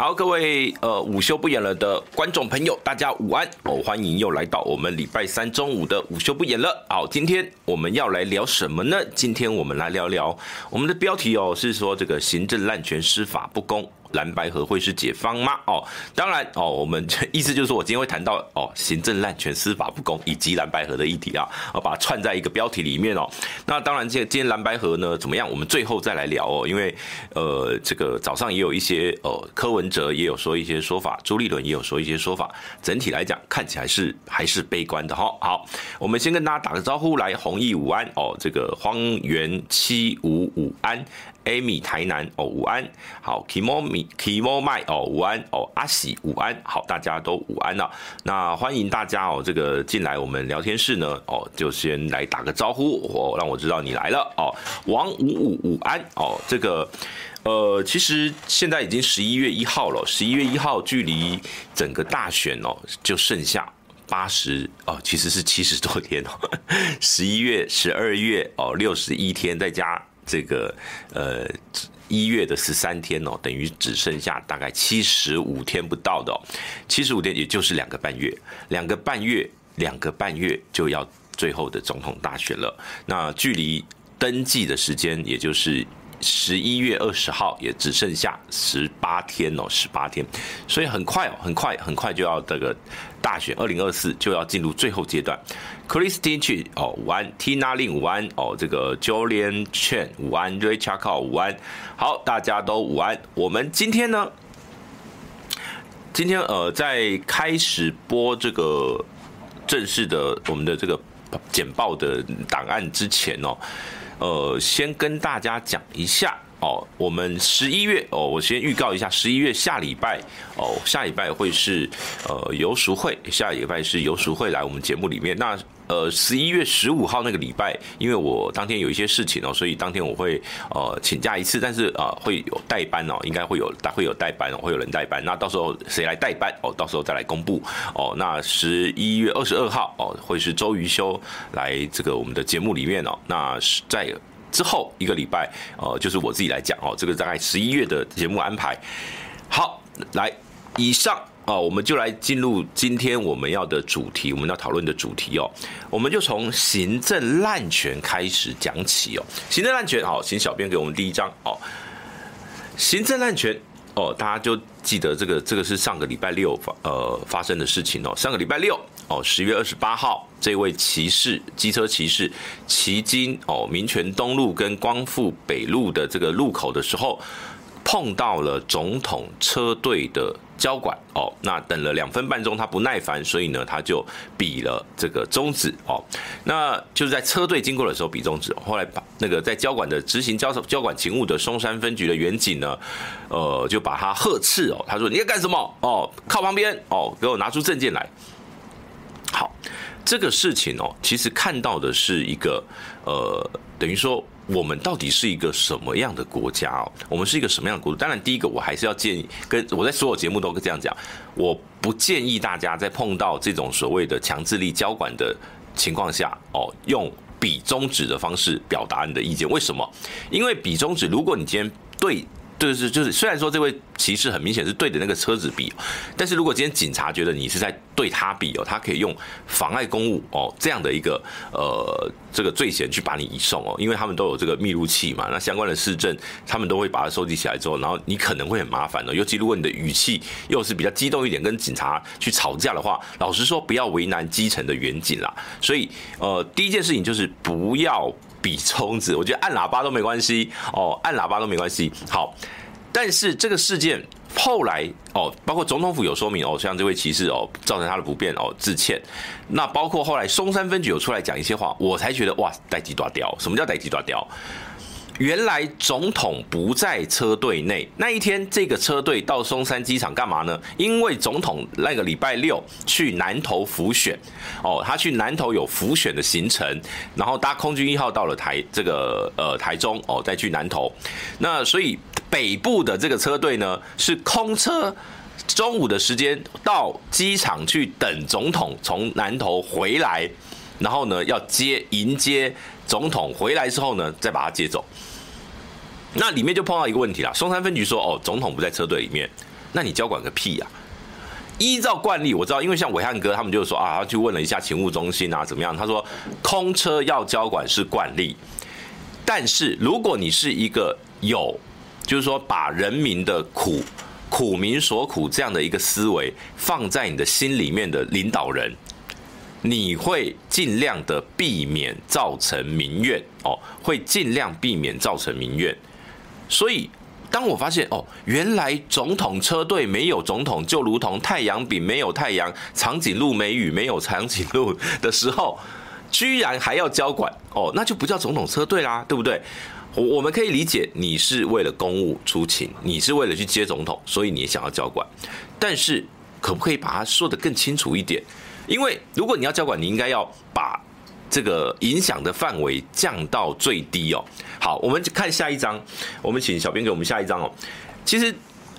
好，各位呃午休不演了的观众朋友，大家午安哦，欢迎又来到我们礼拜三中午的午休不演了。好，今天我们要来聊什么呢？今天我们来聊聊我们的标题哦，是说这个行政滥权、司法不公。蓝白合会是解方吗？哦，当然哦，我们 意思就是说我今天会谈到哦，行政滥权、司法不公以及蓝白合的议题啊，我把它串在一个标题里面哦。那当然，今今天蓝白合呢怎么样？我们最后再来聊哦，因为呃，这个早上也有一些呃，柯文哲也有说一些说法，朱立伦也有说一些说法，整体来讲看起来是还是悲观的哈。好，我们先跟大家打个招呼，来，弘毅午安哦，这个荒原七五五安。Amy 台南哦，午安，好，Kimomi，Kimomi，哦，午安哦，阿喜午安，好，大家都午安了。那欢迎大家哦，这个进来我们聊天室呢哦，就先来打个招呼哦，让我知道你来了哦。王五五午安哦，这个呃，其实现在已经十一月一号了，十一月一号距离整个大选哦，就剩下八十哦，其实是七十多天哦，十一月、十二月哦，六十一天再加。这个呃一月的十三天哦，等于只剩下大概七十五天不到的哦，七十五天也就是两个半月，两个半月，两个半月就要最后的总统大选了。那距离登记的时间，也就是。十一月二十号也只剩下十八天哦，十八天，所以很快哦，很快很快就要这个大选二零二四就要进入最后阶段。Christine 去哦，午安，Tina Lin 午安哦，这个 Julian Chen 午安，Ray Chako 午安，好，大家都午安。我们今天呢，今天呃，在开始播这个正式的我们的这个简报的档案之前哦。呃，先跟大家讲一下哦，我们十一月哦，我先预告一下，十一月下礼拜哦，下礼拜会是呃游淑会，下礼拜是游淑会来我们节目里面。那呃十一月十五号那个礼拜，因为我当天有一些事情哦，所以当天我会呃请假一次，但是啊、呃、会有代班哦，应该会有会有代班哦，会有人代班。那到时候谁来代班哦，到时候再来公布哦。那十一月二十二号哦，会是周瑜修来这个我们的节目里面哦。那是在之后一个礼拜，呃，就是我自己来讲哦，这个大概十一月的节目安排。好，来，以上啊，我们就来进入今天我们要的主题，我们要讨论的主题哦，我们就从行政滥权开始讲起哦。行政滥权，好，请小编给我们第一章哦。行政滥权哦，大家就记得这个，这个是上个礼拜六发呃发生的事情哦，上个礼拜六。哦，十月二十八号，这位骑士机车骑士骑经哦民权东路跟光复北路的这个路口的时候，碰到了总统车队的交管哦，那等了两分半钟，他不耐烦，所以呢，他就比了这个中指哦，那就是在车队经过的时候比中指。后来把那个在交管的执行交交管勤务的松山分局的员警呢，呃，就把他呵斥哦，他说你要干什么哦，靠旁边哦，给我拿出证件来。好，这个事情哦，其实看到的是一个，呃，等于说我们到底是一个什么样的国家哦？我们是一个什么样的国度？当然，第一个我还是要建议，跟我在所有节目都这样讲，我不建议大家在碰到这种所谓的强制力交管的情况下哦，用比中指的方式表达你的意见。为什么？因为比中指，如果你今天对。就是就是，虽然说这位骑士很明显是对着那个车子比，但是如果今天警察觉得你是在对他比哦，他可以用妨碍公务哦这样的一个呃这个罪嫌去把你移送哦，因为他们都有这个密录器嘛，那相关的市政他们都会把它收集起来之后，然后你可能会很麻烦的，尤其如果你的语气又是比较激动一点，跟警察去吵架的话，老实说不要为难基层的员警啦。所以呃第一件事情就是不要。比中指，我觉得按喇叭都没关系哦，按喇叭都没关系。好，但是这个事件后来哦，包括总统府有说明哦，像这位骑士哦，造成他的不便哦，致歉。那包括后来松山分局有出来讲一些话，我才觉得哇，代志大条。什么叫代志大条？原来总统不在车队内那一天，这个车队到松山机场干嘛呢？因为总统那个礼拜六去南投浮选，哦，他去南投有浮选的行程，然后搭空军一号到了台这个呃台中哦，再去南投。那所以北部的这个车队呢是空车，中午的时间到机场去等总统从南投回来，然后呢要接迎接总统回来之后呢再把他接走。那里面就碰到一个问题啦，松山分局说，哦，总统不在车队里面，那你交管个屁呀！依照惯例，我知道，因为像伟汉哥他们就说啊，他去问了一下勤务中心啊，怎么样？他说空车要交管是惯例，但是如果你是一个有，就是说把人民的苦苦民所苦这样的一个思维放在你的心里面的领导人，你会尽量的避免造成民怨哦，会尽量避免造成民怨，所以。当我发现哦，原来总统车队没有总统，就如同太阳饼没有太阳，长颈鹿没雨没有长颈鹿的时候，居然还要交管哦，那就不叫总统车队啦，对不对？我我们可以理解，你是为了公务出勤，你是为了去接总统，所以你也想要交管，但是可不可以把它说得更清楚一点？因为如果你要交管，你应该要把。这个影响的范围降到最低哦。好，我们看下一张，我们请小编给我们下一张哦。其实，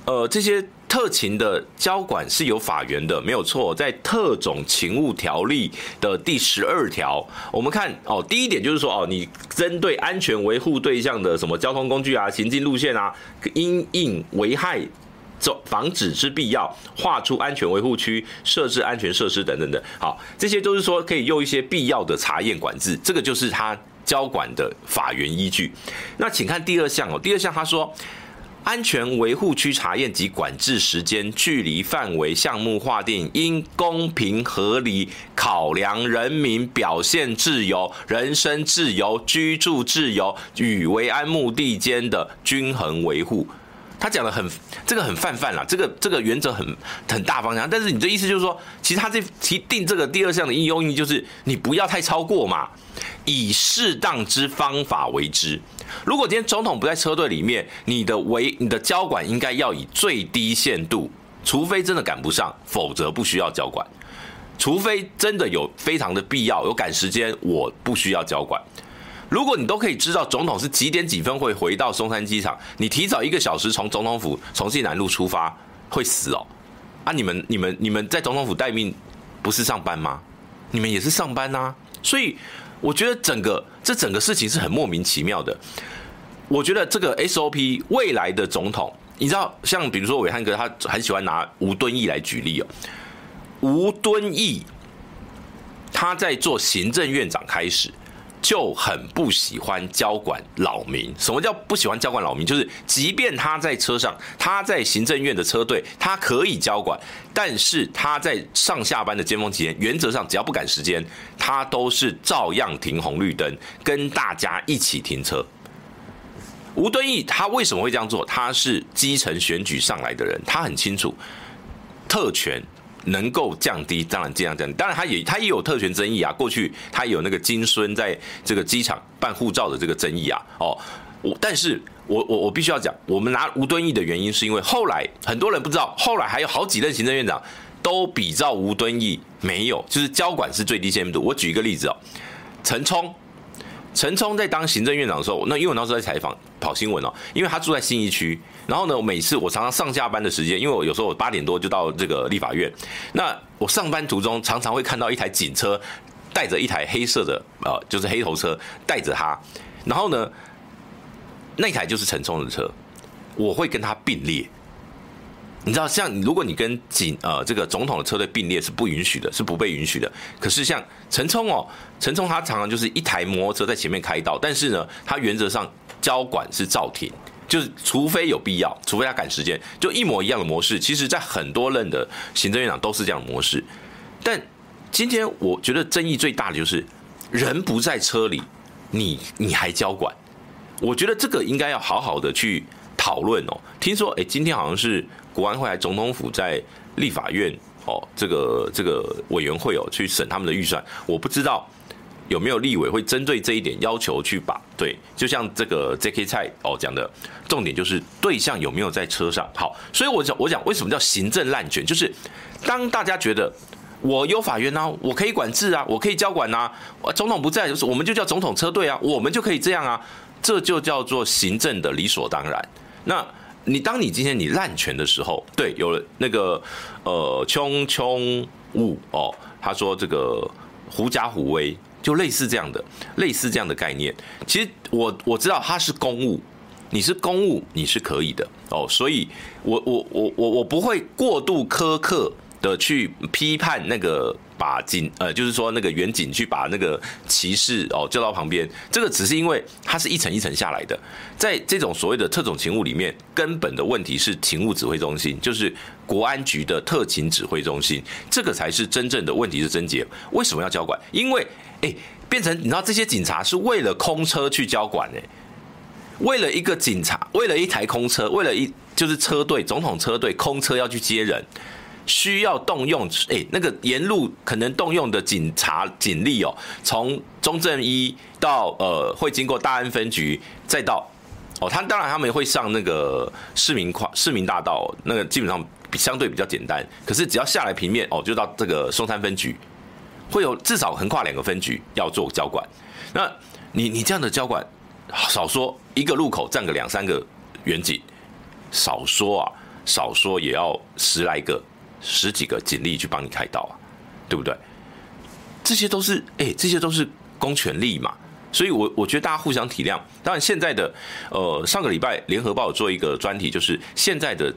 呃，这些特勤的交管是有法源的，没有错，在特种勤务条例的第十二条，我们看哦，第一点就是说哦，你针对安全维护对象的什么交通工具啊、行进路线啊，因应危害。防止之必要，划出安全维护区，设置安全设施等等等。好，这些都是说可以用一些必要的查验管制，这个就是他交管的法源依据。那请看第二项哦，第二项他说，安全维护区查验及管制时间、距离、范围、项目划定，应公平合理考量人民表现自由、人身自由、居住自由与维安目的间的均衡维护。他讲的很，这个很泛泛啦，这个这个原则很很大方向，但是你的意思就是说，其实他这提定这个第二项的应用意就是你不要太超过嘛，以适当之方法为之。如果今天总统不在车队里面，你的维你的交管应该要以最低限度，除非真的赶不上，否则不需要交管，除非真的有非常的必要，有赶时间，我不需要交管。如果你都可以知道总统是几点几分会回到松山机场，你提早一个小时从总统府重庆南路出发会死哦！啊，你们、你们、你们在总统府待命不是上班吗？你们也是上班呐！所以我觉得整个这整个事情是很莫名其妙的。我觉得这个 SOP 未来的总统，你知道，像比如说伟汉哥，他很喜欢拿吴敦义来举例哦。吴敦义他在做行政院长开始。就很不喜欢交管扰民。什么叫不喜欢交管扰民？就是即便他在车上，他在行政院的车队，他可以交管，但是他在上下班的尖峰期间，原则上只要不赶时间，他都是照样停红绿灯，跟大家一起停车。吴敦义他为什么会这样做？他是基层选举上来的人，他很清楚特权。能够降低，当然这样降低。当然，他也他也有特权争议啊。过去他有那个金孙在这个机场办护照的这个争议啊。哦，我但是我我我必须要讲，我们拿吴敦义的原因是因为后来很多人不知道，后来还有好几任行政院长都比照吴敦义没有，就是交管是最低限度。我举一个例子哦，陈冲。陈冲在当行政院长的时候，那因为我那时候在采访跑新闻哦，因为他住在信义区，然后呢，每次我常常上下班的时间，因为我有时候我八点多就到这个立法院，那我上班途中常常会看到一台警车带着一台黑色的呃，就是黑头车带着他，然后呢，那台就是陈冲的车，我会跟他并列。你知道，像如果你跟警呃这个总统的车队并列是不允许的，是不被允许的。可是像陈冲哦，陈冲他常常就是一台摩托车在前面开道，但是呢，他原则上交管是照停，就是除非有必要，除非他赶时间，就一模一样的模式。其实，在很多任的行政院长都是这样的模式。但今天我觉得争议最大的就是人不在车里，你你还交管，我觉得这个应该要好好的去讨论哦。听说哎，今天好像是。国安会来总统府在立法院哦，这个这个委员会哦去审他们的预算，我不知道有没有立委会针对这一点要求去把对，就像这个 J.K. 蔡哦讲的重点就是对象有没有在车上。好，所以我讲我讲为什么叫行政滥权，就是当大家觉得我有法源啊，我可以管制啊，我可以交管啊，总统不在就是我们就叫总统车队啊，我们就可以这样啊，这就叫做行政的理所当然。那。你当你今天你滥权的时候，对，有了那个呃，穷穷物哦，他说这个狐假虎威，就类似这样的，类似这样的概念。其实我我知道他是公务，你是公务，你是可以的哦。所以我我我我我不会过度苛刻的去批判那个。把警呃，就是说那个远警去把那个骑士哦叫到旁边，这个只是因为它是一层一层下来的，在这种所谓的特种勤务里面，根本的问题是勤务指挥中心，就是国安局的特勤指挥中心，这个才是真正的问题是症结。为什么要交管？因为哎，变成你知道这些警察是为了空车去交管哎，为了一个警察，为了一台空车，为了一就是车队总统车队空车要去接人。需要动用诶，那个沿路可能动用的警察警力哦，从中正一到呃，会经过大安分局，再到哦，他当然他们会上那个市民跨市民大道，那个基本上比相对比较简单。可是只要下来平面哦，就到这个松山分局，会有至少横跨两个分局要做交管。那你你这样的交管，少说一个路口站个两三个员警，少说啊，少说也要十来个。十几个警力去帮你开道啊，对不对？这些都是哎、这些都是公权力嘛，所以我我觉得大家互相体谅。当然，现在的呃，上个礼拜联合报做一个专题，就是现在的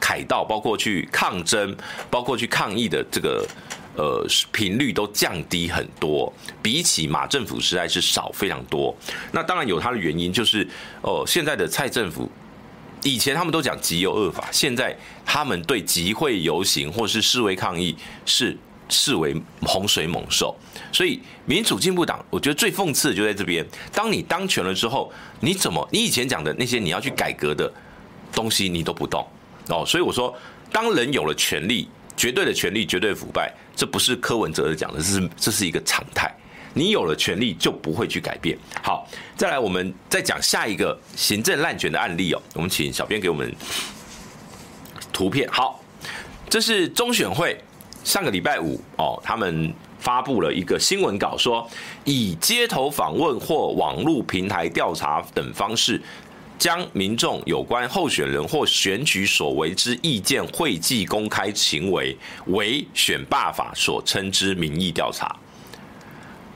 凯道，包括去抗争，包括去抗议的这个呃频率都降低很多，比起马政府时代是少非常多。那当然有它的原因，就是哦、呃，现在的蔡政府。以前他们都讲极右恶法，现在他们对集会游行或是示威抗议是视为洪水猛兽，所以民主进步党，我觉得最讽刺的就在这边。当你当权了之后，你怎么你以前讲的那些你要去改革的东西你都不动哦？所以我说，当人有了权力，绝对的权力，绝对腐败，这不是柯文哲讲的，这是这是一个常态。你有了权力就不会去改变。好，再来，我们再讲下一个行政滥权的案例哦。我们请小编给我们图片。好，这是中选会上个礼拜五哦，他们发布了一个新闻稿，说以街头访问或网络平台调查等方式，将民众有关候选人或选举所为之意见汇集公开行为，为选罢法所称之民意调查。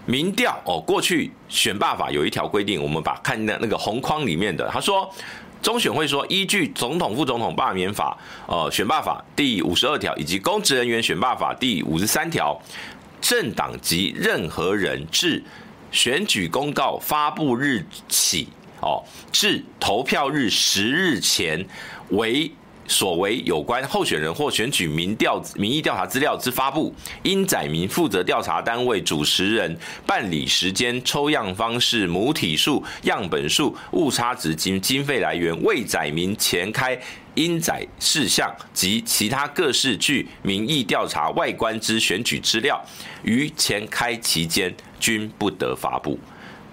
民调哦，过去选罢法有一条规定，我们把看那那个红框里面的，他说中选会说，依据总统、副总统罢免法、呃选罢法第五十二条以及公职人员选罢法第五十三条，政党及任何人自选举公告发布日起哦，至投票日十日前为。所为有关候选人或选举民调民意调查资料之发布，应载明负责调查单位主持人办理时间、抽样方式、母体数、样本数、误差值及经费来源，未载明前开应载事项及其他各式具民意调查外观之选举资料，于前开期间均不得发布。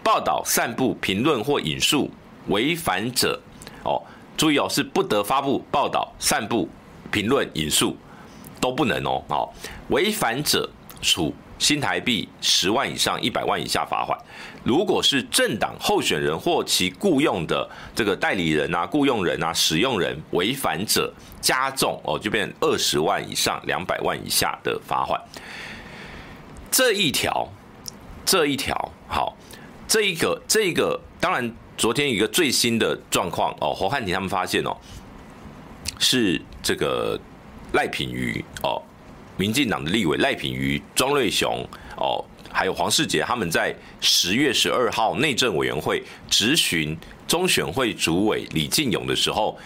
报道、散布、评论或引述违反者，哦。注意哦，是不得发布报道、散布、评论、引述，都不能哦。好，违反者处新台币十万以上一百万以下罚款。如果是政党候选人或其雇用的这个代理人啊、雇用人啊、使用人违反者，加重哦，就变二十万以上两百万以下的罚款。这一条，这一条，好，这一个，这一个，当然。昨天一个最新的状况哦，侯汉廷他们发现哦，是这个赖品妤哦，民进党的立委赖品妤、庄瑞雄哦，还有黄世杰他们在十月十二号内政委员会质询中选会主委李进勇的时候，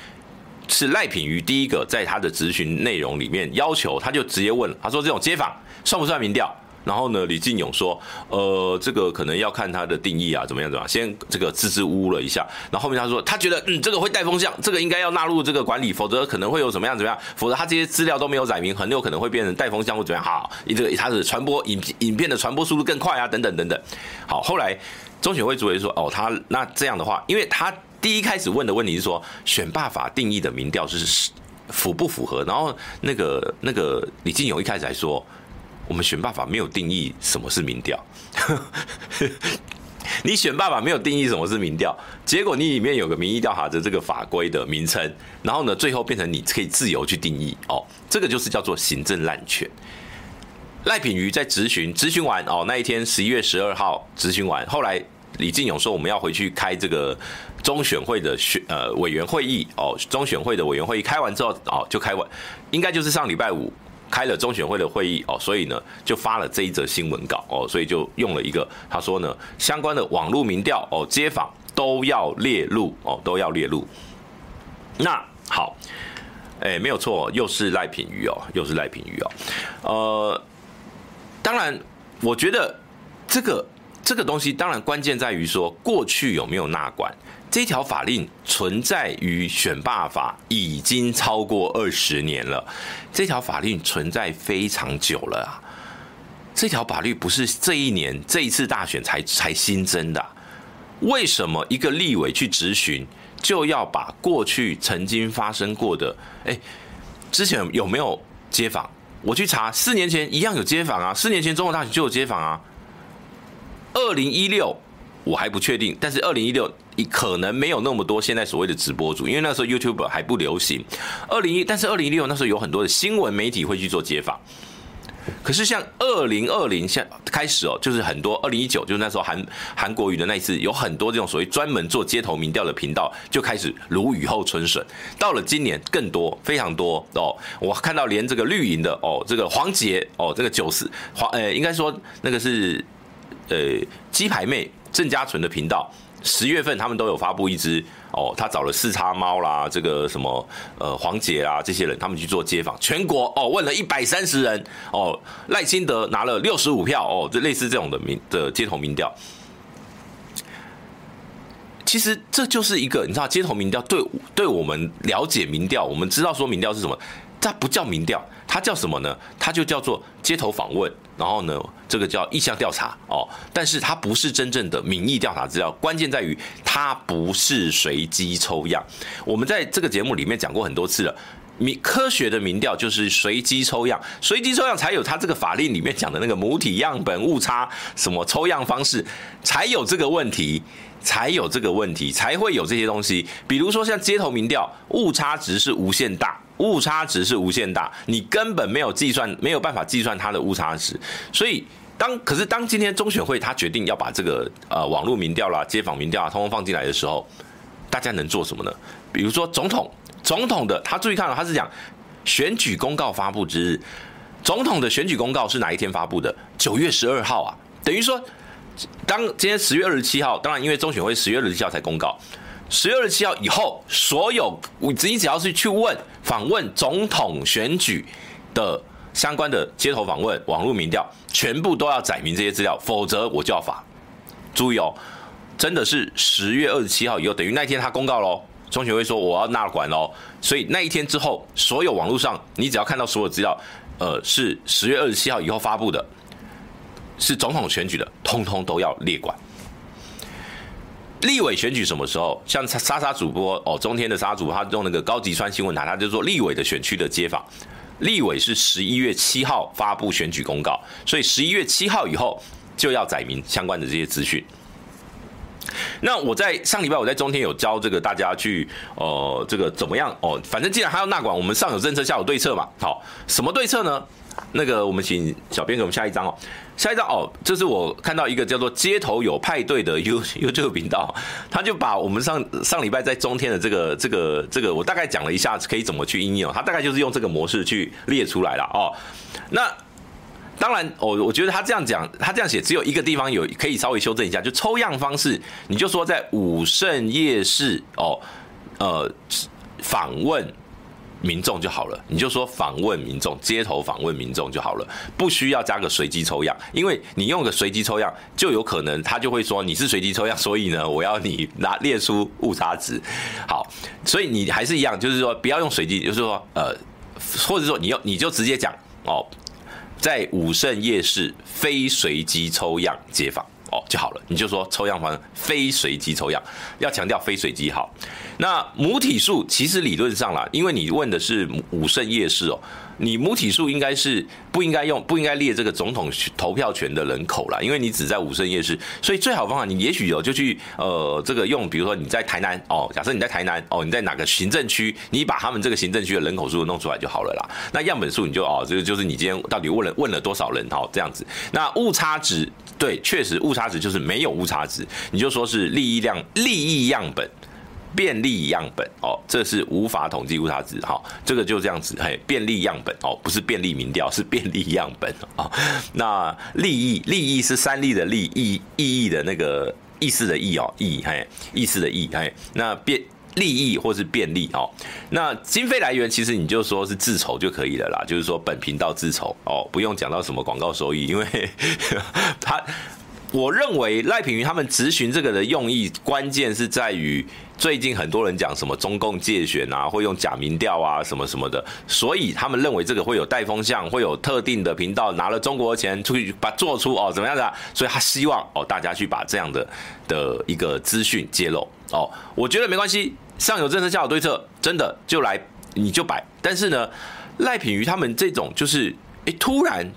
是赖品妤第一个在他的质询内容里面要求，他就直接问，他说这种街访算不算民调？然后呢，李进勇说：“呃，这个可能要看他的定义啊，怎么样？怎么样？先这个支支吾吾了一下。然后后面他说，他觉得嗯，这个会带风向，这个应该要纳入这个管理，否则可能会有怎么样怎么样？否则他这些资料都没有载明，很有可能会变成带风向或怎么样？好，这个他的传播影影片的传播速度更快啊，等等等等。好，后来中选会主委说，哦，他那这样的话，因为他第一开始问的问题是说，选罢法定义的民调是符不符合？然后那个那个李进勇一开始还说。”我们选罢法没有定义什么是民调，你选罢法没有定义什么是民调，结果你里面有个民意调查的这个法规的名称，然后呢，最后变成你可以自由去定义哦，这个就是叫做行政滥权。赖品妤在质询质询完哦，那一天十一月十二号质询完，后来李进勇说我们要回去开这个中选会的选呃委员会议哦，中选会的委员会议开完之后哦就开完，应该就是上礼拜五开了中选会的会议哦，所以呢就发了这一则新闻稿哦，所以就用了一个他说呢相关的网络民调哦街访都要列入哦都要列入，那好，哎没有错，又是赖品妤哦，又是赖品妤哦，呃，当然我觉得这个。这个东西当然关键在于说，过去有没有纳管。这条法令存在于选罢法已经超过二十年了，这条法令存在非常久了啊。这条法律不是这一年这一次大选才才新增的。为什么一个立委去质询就要把过去曾经发生过的？哎，之前有没有街访？我去查，四年前一样有街访啊。四年前中国大学就有街访啊。二零一六我还不确定，但是二零一六可能没有那么多现在所谓的直播主，因为那时候 YouTube 还不流行。二零一，但是二零一六那时候有很多的新闻媒体会去做街访。可是像二零二零像开始哦，就是很多二零一九就是那时候韩韩国瑜的那一次，有很多这种所谓专门做街头民调的频道就开始如雨后春笋。到了今年更多，非常多哦，我看到连这个绿营的哦，这个黄杰哦，这个九四黄呃，应该说那个是。呃，鸡排妹郑家纯的频道，十月份他们都有发布一支哦，他找了四叉猫啦，这个什么呃黄捷啦这些人，他们去做街访，全国哦问了一百三十人哦，赖清德拿了六十五票哦，就类似这种的民的街头民调，其实这就是一个你知道街头民调对对我们了解民调，我们知道说民调是什么，它不叫民调，它叫什么呢？它就叫做街头访问。然后呢，这个叫意向调查哦，但是它不是真正的民意调查资料，关键在于它不是随机抽样。我们在这个节目里面讲过很多次了，民科学的民调就是随机抽样，随机抽样才有它这个法令里面讲的那个母体样本误差什么抽样方式，才有这个问题，才有这个问题，才会有这些东西。比如说像街头民调，误差值是无限大。误差值是无限大，你根本没有计算，没有办法计算它的误差值。所以当可是当今天中选会他决定要把这个呃网络民调啦、街访民调啊，通通放进来的时候，大家能做什么呢？比如说总统，总统的他注意看了，他是讲选举公告发布之日，总统的选举公告是哪一天发布的？九月十二号啊，等于说当今天十月二十七号，当然因为中选会十月二十七号才公告。十月二十七号以后，所有你只要是去问访问总统选举的相关的街头访问、网络民调，全部都要载明这些资料，否则我就要罚。注意哦，真的是十月二十七号以后，等于那天他公告喽，中选会说我要纳管喽，所以那一天之后，所有网络上你只要看到所有资料，呃，是十月二十七号以后发布的，是总统选举的，通通都要列管。立委选举什么时候？像莎莎主播哦，中天的莎主，他用那个高级川新闻台，他就说立委的选区的街访，立委是十一月七号发布选举公告，所以十一月七号以后就要载明相关的这些资讯。那我在上礼拜我在中天有教这个大家去呃这个怎么样哦，反正既然还要纳管，我们上有政策下有对策嘛。好，什么对策呢？那个我们请小编给我们下一张哦。下一张哦，这是我看到一个叫做“街头有派对”的 YouTube 频道，他就把我们上上礼拜在中天的这个这个这个，我大概讲了一下可以怎么去应用，他大概就是用这个模式去列出来了哦。那当然，哦，我觉得他这样讲，他这样写只有一个地方有可以稍微修正一下，就抽样方式，你就说在武圣夜市哦，呃，访问。民众就好了，你就说访问民众，街头访问民众就好了，不需要加个随机抽样，因为你用个随机抽样，就有可能他就会说你是随机抽样，所以呢，我要你拿列出误差值。好，所以你还是一样，就是说不要用随机，就是说呃，或者说你要你就直接讲哦，在武圣夜市非随机抽样街访。哦，就好了，你就说抽样方非随机抽样，要强调非随机好。那母体数其实理论上啦，因为你问的是武圣夜市哦，你母体数应该是不应该用，不应该列这个总统投票权的人口啦，因为你只在武圣夜市，所以最好方法，你也许有就去呃这个用，比如说你在台南哦，假设你在台南哦，你在哪个行政区，你把他们这个行政区的人口数弄出来就好了啦。那样本数你就哦，这个就是你今天到底问了问了多少人哦，这样子。那误差值对，确实误差值就是没有误差值，你就说是利益量利益样本。便利样本哦，这是无法统计误差值哈，这个就这样子嘿，便利样本哦，不是便利民调，是便利样本啊。那利益利益是三利的利意意义的那个意思的意哦意嘿意思的意嘿，那便利益或是便利哦，那经费来源其实你就说是自筹就可以了啦，就是说本频道自筹哦，不用讲到什么广告收益，因为 他。我认为赖品妤他们质询这个的用意，关键是在于最近很多人讲什么中共借选啊，会用假民调啊，什么什么的，所以他们认为这个会有带风向，会有特定的频道拿了中国钱出去把做出哦怎么样的，所以他希望哦大家去把这样的的一个资讯揭露哦，我觉得没关系，上有政策下有对策，真的就来你就摆，但是呢赖品妤他们这种就是诶突然。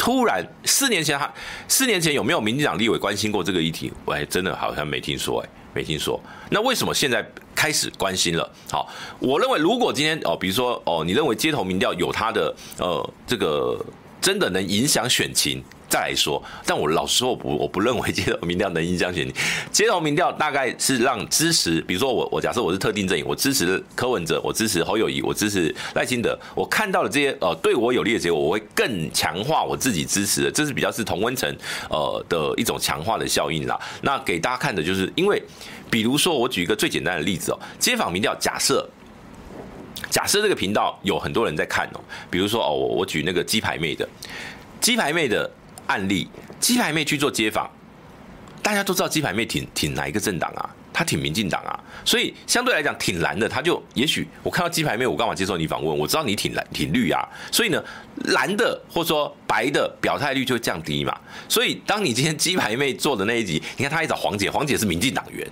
突然，四年前还四年前有没有民进党立委关心过这个议题？我还真的好像没听说，哎，没听说。那为什么现在开始关心了？好，我认为如果今天哦，比如说哦，你认为街头民调有它的呃这个真的能影响选情？再来说，但我老实说，我不我不认为街头民调能影响选情。街头民调大概是让支持，比如说我我假设我是特定阵营，我支持柯文哲，我支持侯友谊，我支持赖清德，我看到了这些呃对我有利的结果，我会更强化我自己支持的，这是比较是同温层呃的一种强化的效应啦。那给大家看的就是，因为比如说我举一个最简单的例子哦，街访民调，假设假设这个频道有很多人在看哦，比如说哦我我举那个鸡排妹的鸡排妹的。案例，鸡排妹去做街访，大家都知道鸡排妹挺挺哪一个政党啊？她挺民进党啊，所以相对来讲挺蓝的。她就也许我看到鸡排妹，我干嘛接受你访问？我知道你挺蓝挺绿啊，所以呢，蓝的或者说白的表态率就降低嘛。所以当你今天鸡排妹做的那一集，你看她一找黄姐，黄姐是民进党员。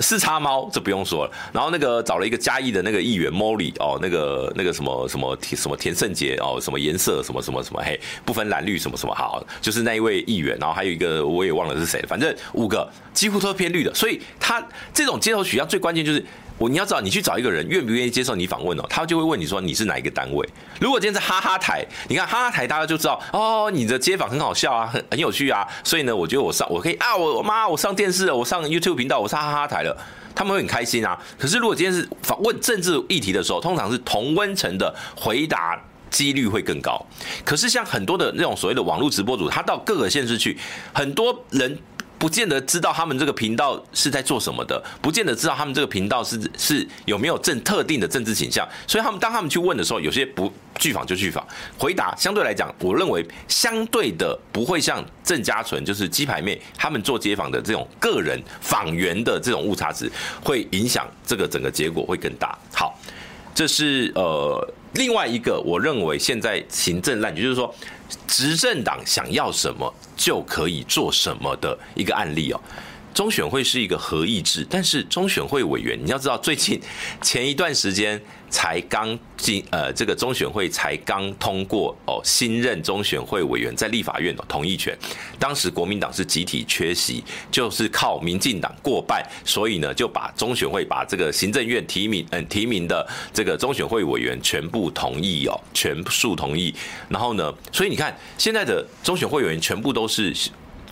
四叉猫这不用说了，然后那个找了一个嘉义的那个议员 Molly 哦，那个那个什么什么田什么田胜杰哦，什么颜色什么什么什么嘿，不分蓝绿什么什么好，就是那一位议员，然后还有一个我也忘了是谁，反正五个几乎都是偏绿的，所以他这种街头取向最关键就是。我你要知道，你去找一个人愿不愿意接受你访问哦，他就会问你说你是哪一个单位。如果今天是哈哈台，你看哈哈台，大家就知道哦，你的街访很好笑啊，很很有趣啊。所以呢，我觉得我上我可以啊，我我妈我上电视了，我上 YouTube 频道，我上哈哈台了，他们会很开心啊。可是如果今天是访问政治议题的时候，通常是同温层的回答几率会更高。可是像很多的那种所谓的网络直播主，他到各个县市去，很多人。不见得知道他们这个频道是在做什么的，不见得知道他们这个频道是是有没有政特定的政治倾向，所以他们当他们去问的时候，有些不拒访就拒访，回答相对来讲，我认为相对的不会像郑家纯就是鸡排妹他们做街访的这种个人访员的这种误差值，会影响这个整个结果会更大。好，这是呃另外一个我认为现在行政烂局，就是说。执政党想要什么就可以做什么的一个案例哦。中选会是一个合议制，但是中选会委员，你要知道，最近前一段时间才刚进呃，这个中选会才刚通过哦，新任中选会委员在立法院的同意权，当时国民党是集体缺席，就是靠民进党过半，所以呢就把中选会把这个行政院提名嗯提名的这个中选会委员全部同意哦，全数同意，然后呢，所以你看现在的中选会委员全部都是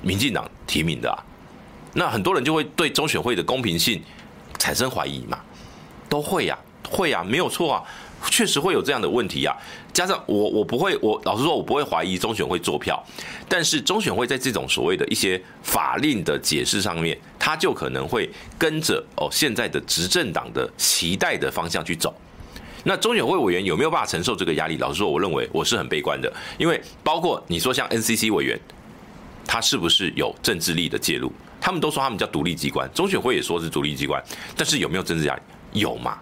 民进党提名的啊。那很多人就会对中选会的公平性产生怀疑嘛，都会呀，会啊，没有错啊，确实会有这样的问题啊。加上我，我不会，我老实说，我不会怀疑中选会做票，但是中选会在这种所谓的一些法令的解释上面，他就可能会跟着哦现在的执政党的期待的方向去走。那中选会委员有没有办法承受这个压力？老实说，我认为我是很悲观的，因为包括你说像 NCC 委员，他是不是有政治力的介入？他们都说他们叫独立机关，中选会也说是独立机关，但是有没有政治压力？有嘛？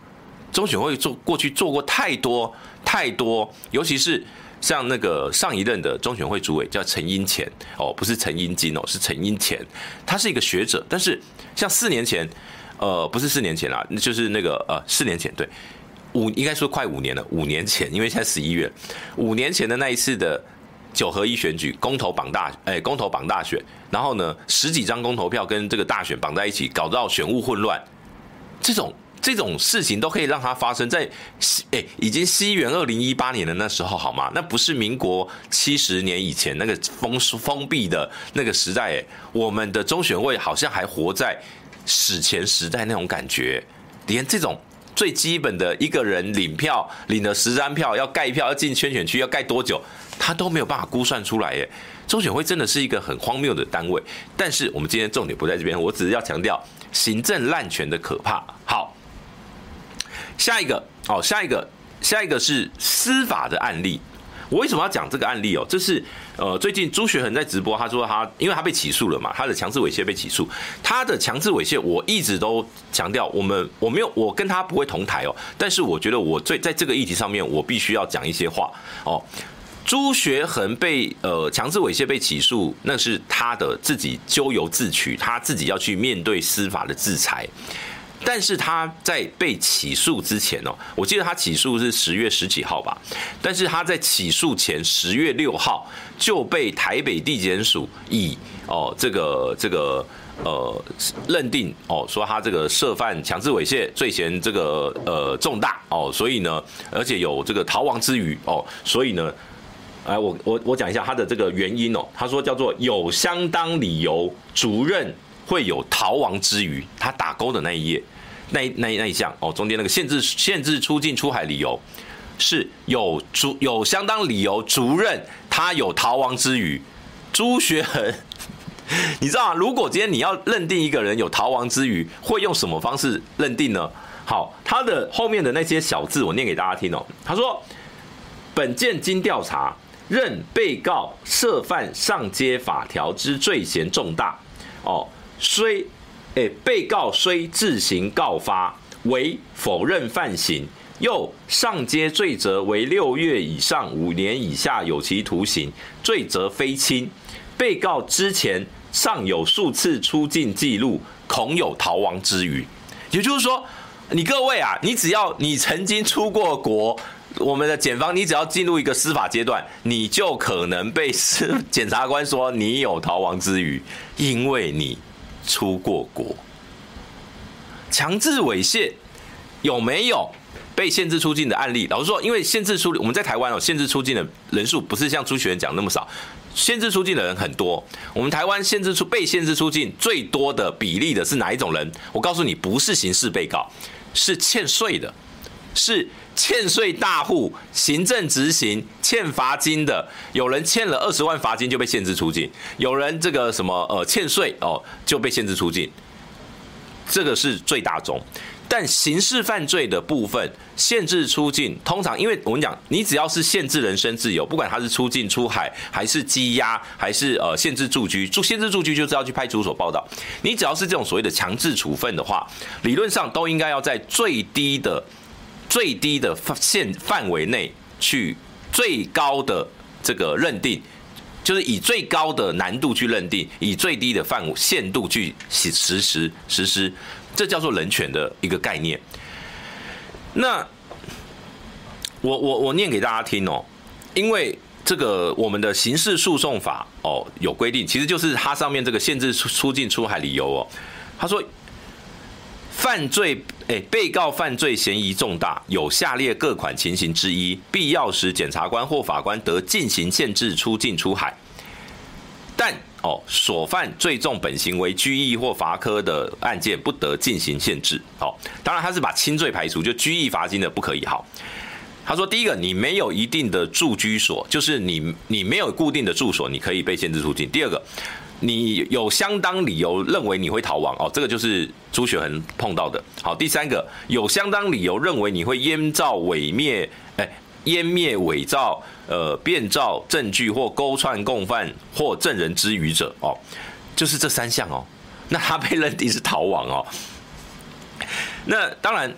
中选会做过去做过太多太多，尤其是像那个上一任的中选会主委叫陈英前哦，不是陈英金哦，是陈英前，他是一个学者，但是像四年前，呃，不是四年前啦，就是那个呃四年前对，五应该说快五年了，五年前，因为现在十一月，五年前的那一次的九合一选举公投绑大，哎，公投绑大选，然后呢，十几张公投票跟这个大选绑在一起，搞到选务混乱，这种这种事情都可以让它发生在西，哎，已经西元二零一八年的那时候，好吗？那不是民国七十年以前那个封封闭的那个时代，哎，我们的中选会好像还活在史前时代那种感觉，连这种。最基本的一个人领票领了十张票，要盖票要进圈选区要盖多久，他都没有办法估算出来耶。中选会真的是一个很荒谬的单位，但是我们今天重点不在这边，我只是要强调行政滥权的可怕。好，下一个哦，下一个下一个是司法的案例。我为什么要讲这个案例哦？这是呃，最近朱学恒在直播，他说他因为他被起诉了嘛，他的强制猥亵被起诉，他的强制猥亵我一直都强调，我们我没有我跟他不会同台哦，但是我觉得我最在这个议题上面，我必须要讲一些话哦。朱学恒被呃强制猥亵被起诉，那是他的自己咎由自取，他自己要去面对司法的制裁。但是他在被起诉之前哦，我记得他起诉是十月十几号吧。但是他在起诉前十月六号就被台北地检署以哦这个这个呃认定哦说他这个涉犯强制猥亵罪嫌这个呃重大哦，所以呢，而且有这个逃亡之余哦，所以呢，哎我我我讲一下他的这个原因哦，他说叫做有相当理由足认会有逃亡之余，他打勾的那一页。那那那一项哦，中间那个限制限制出境出海理由是有足有相当理由足认他有逃亡之余。朱学恒，你知道吗？如果今天你要认定一个人有逃亡之余，会用什么方式认定呢？好，他的后面的那些小字我念给大家听哦。他说：“本件经调查，认被告涉犯上街法条之罪嫌重大哦，虽。”诶，被告虽自行告发，为否认犯行，又上阶罪责为六月以上五年以下有期徒刑，罪责非轻。被告之前尚有数次出境记录，恐有逃亡之余。也就是说，你各位啊，你只要你曾经出过国，我们的检方，你只要进入一个司法阶段，你就可能被司 检察官说你有逃亡之余，因为你。出过国，强制猥亵有没有被限制出境的案例？老实说，因为限制出我们在台湾哦，限制出境的人数不是像朱学恒讲那么少，限制出境的人很多。我们台湾限制出被限制出境最多的比例的是哪一种人？我告诉你，不是刑事被告，是欠税的，是。欠税大户、行政执行欠罚金的，有人欠了二十万罚金就被限制出境，有人这个什么呃欠税哦就被限制出境，这个是最大宗。但刑事犯罪的部分限制出境，通常因为我们讲，你只要是限制人身自由，不管他是出境出海，还是羁押，还是呃限制住居，住限制住居就是要去派出所报到。你只要是这种所谓的强制处分的话，理论上都应该要在最低的。最低的范限范围内去最高的这个认定，就是以最高的难度去认定，以最低的范限度去实施实施，这叫做人权的一个概念。那我我我念给大家听哦，因为这个我们的刑事诉讼法哦有规定，其实就是它上面这个限制出出境出海理由哦，他说。犯罪，被告犯罪嫌疑重大，有下列各款情形之一，必要时检察官或法官得进行限制出境出海。但哦，所犯最重本行为拘役或罚科的案件，不得进行限制。好，当然他是把轻罪排除，就拘役罚金的不可以。好，他说第一个，你没有一定的住居所，就是你你没有固定的住所，你可以被限制出境。第二个。你有相当理由认为你会逃亡哦，这个就是朱学恒碰到的。好，第三个有相当理由认为你会烟造毁灭，哎，湮灭伪造，呃，变造证据或勾串共犯或证人之余者哦，就是这三项哦。那他被认定是逃亡哦。那当然，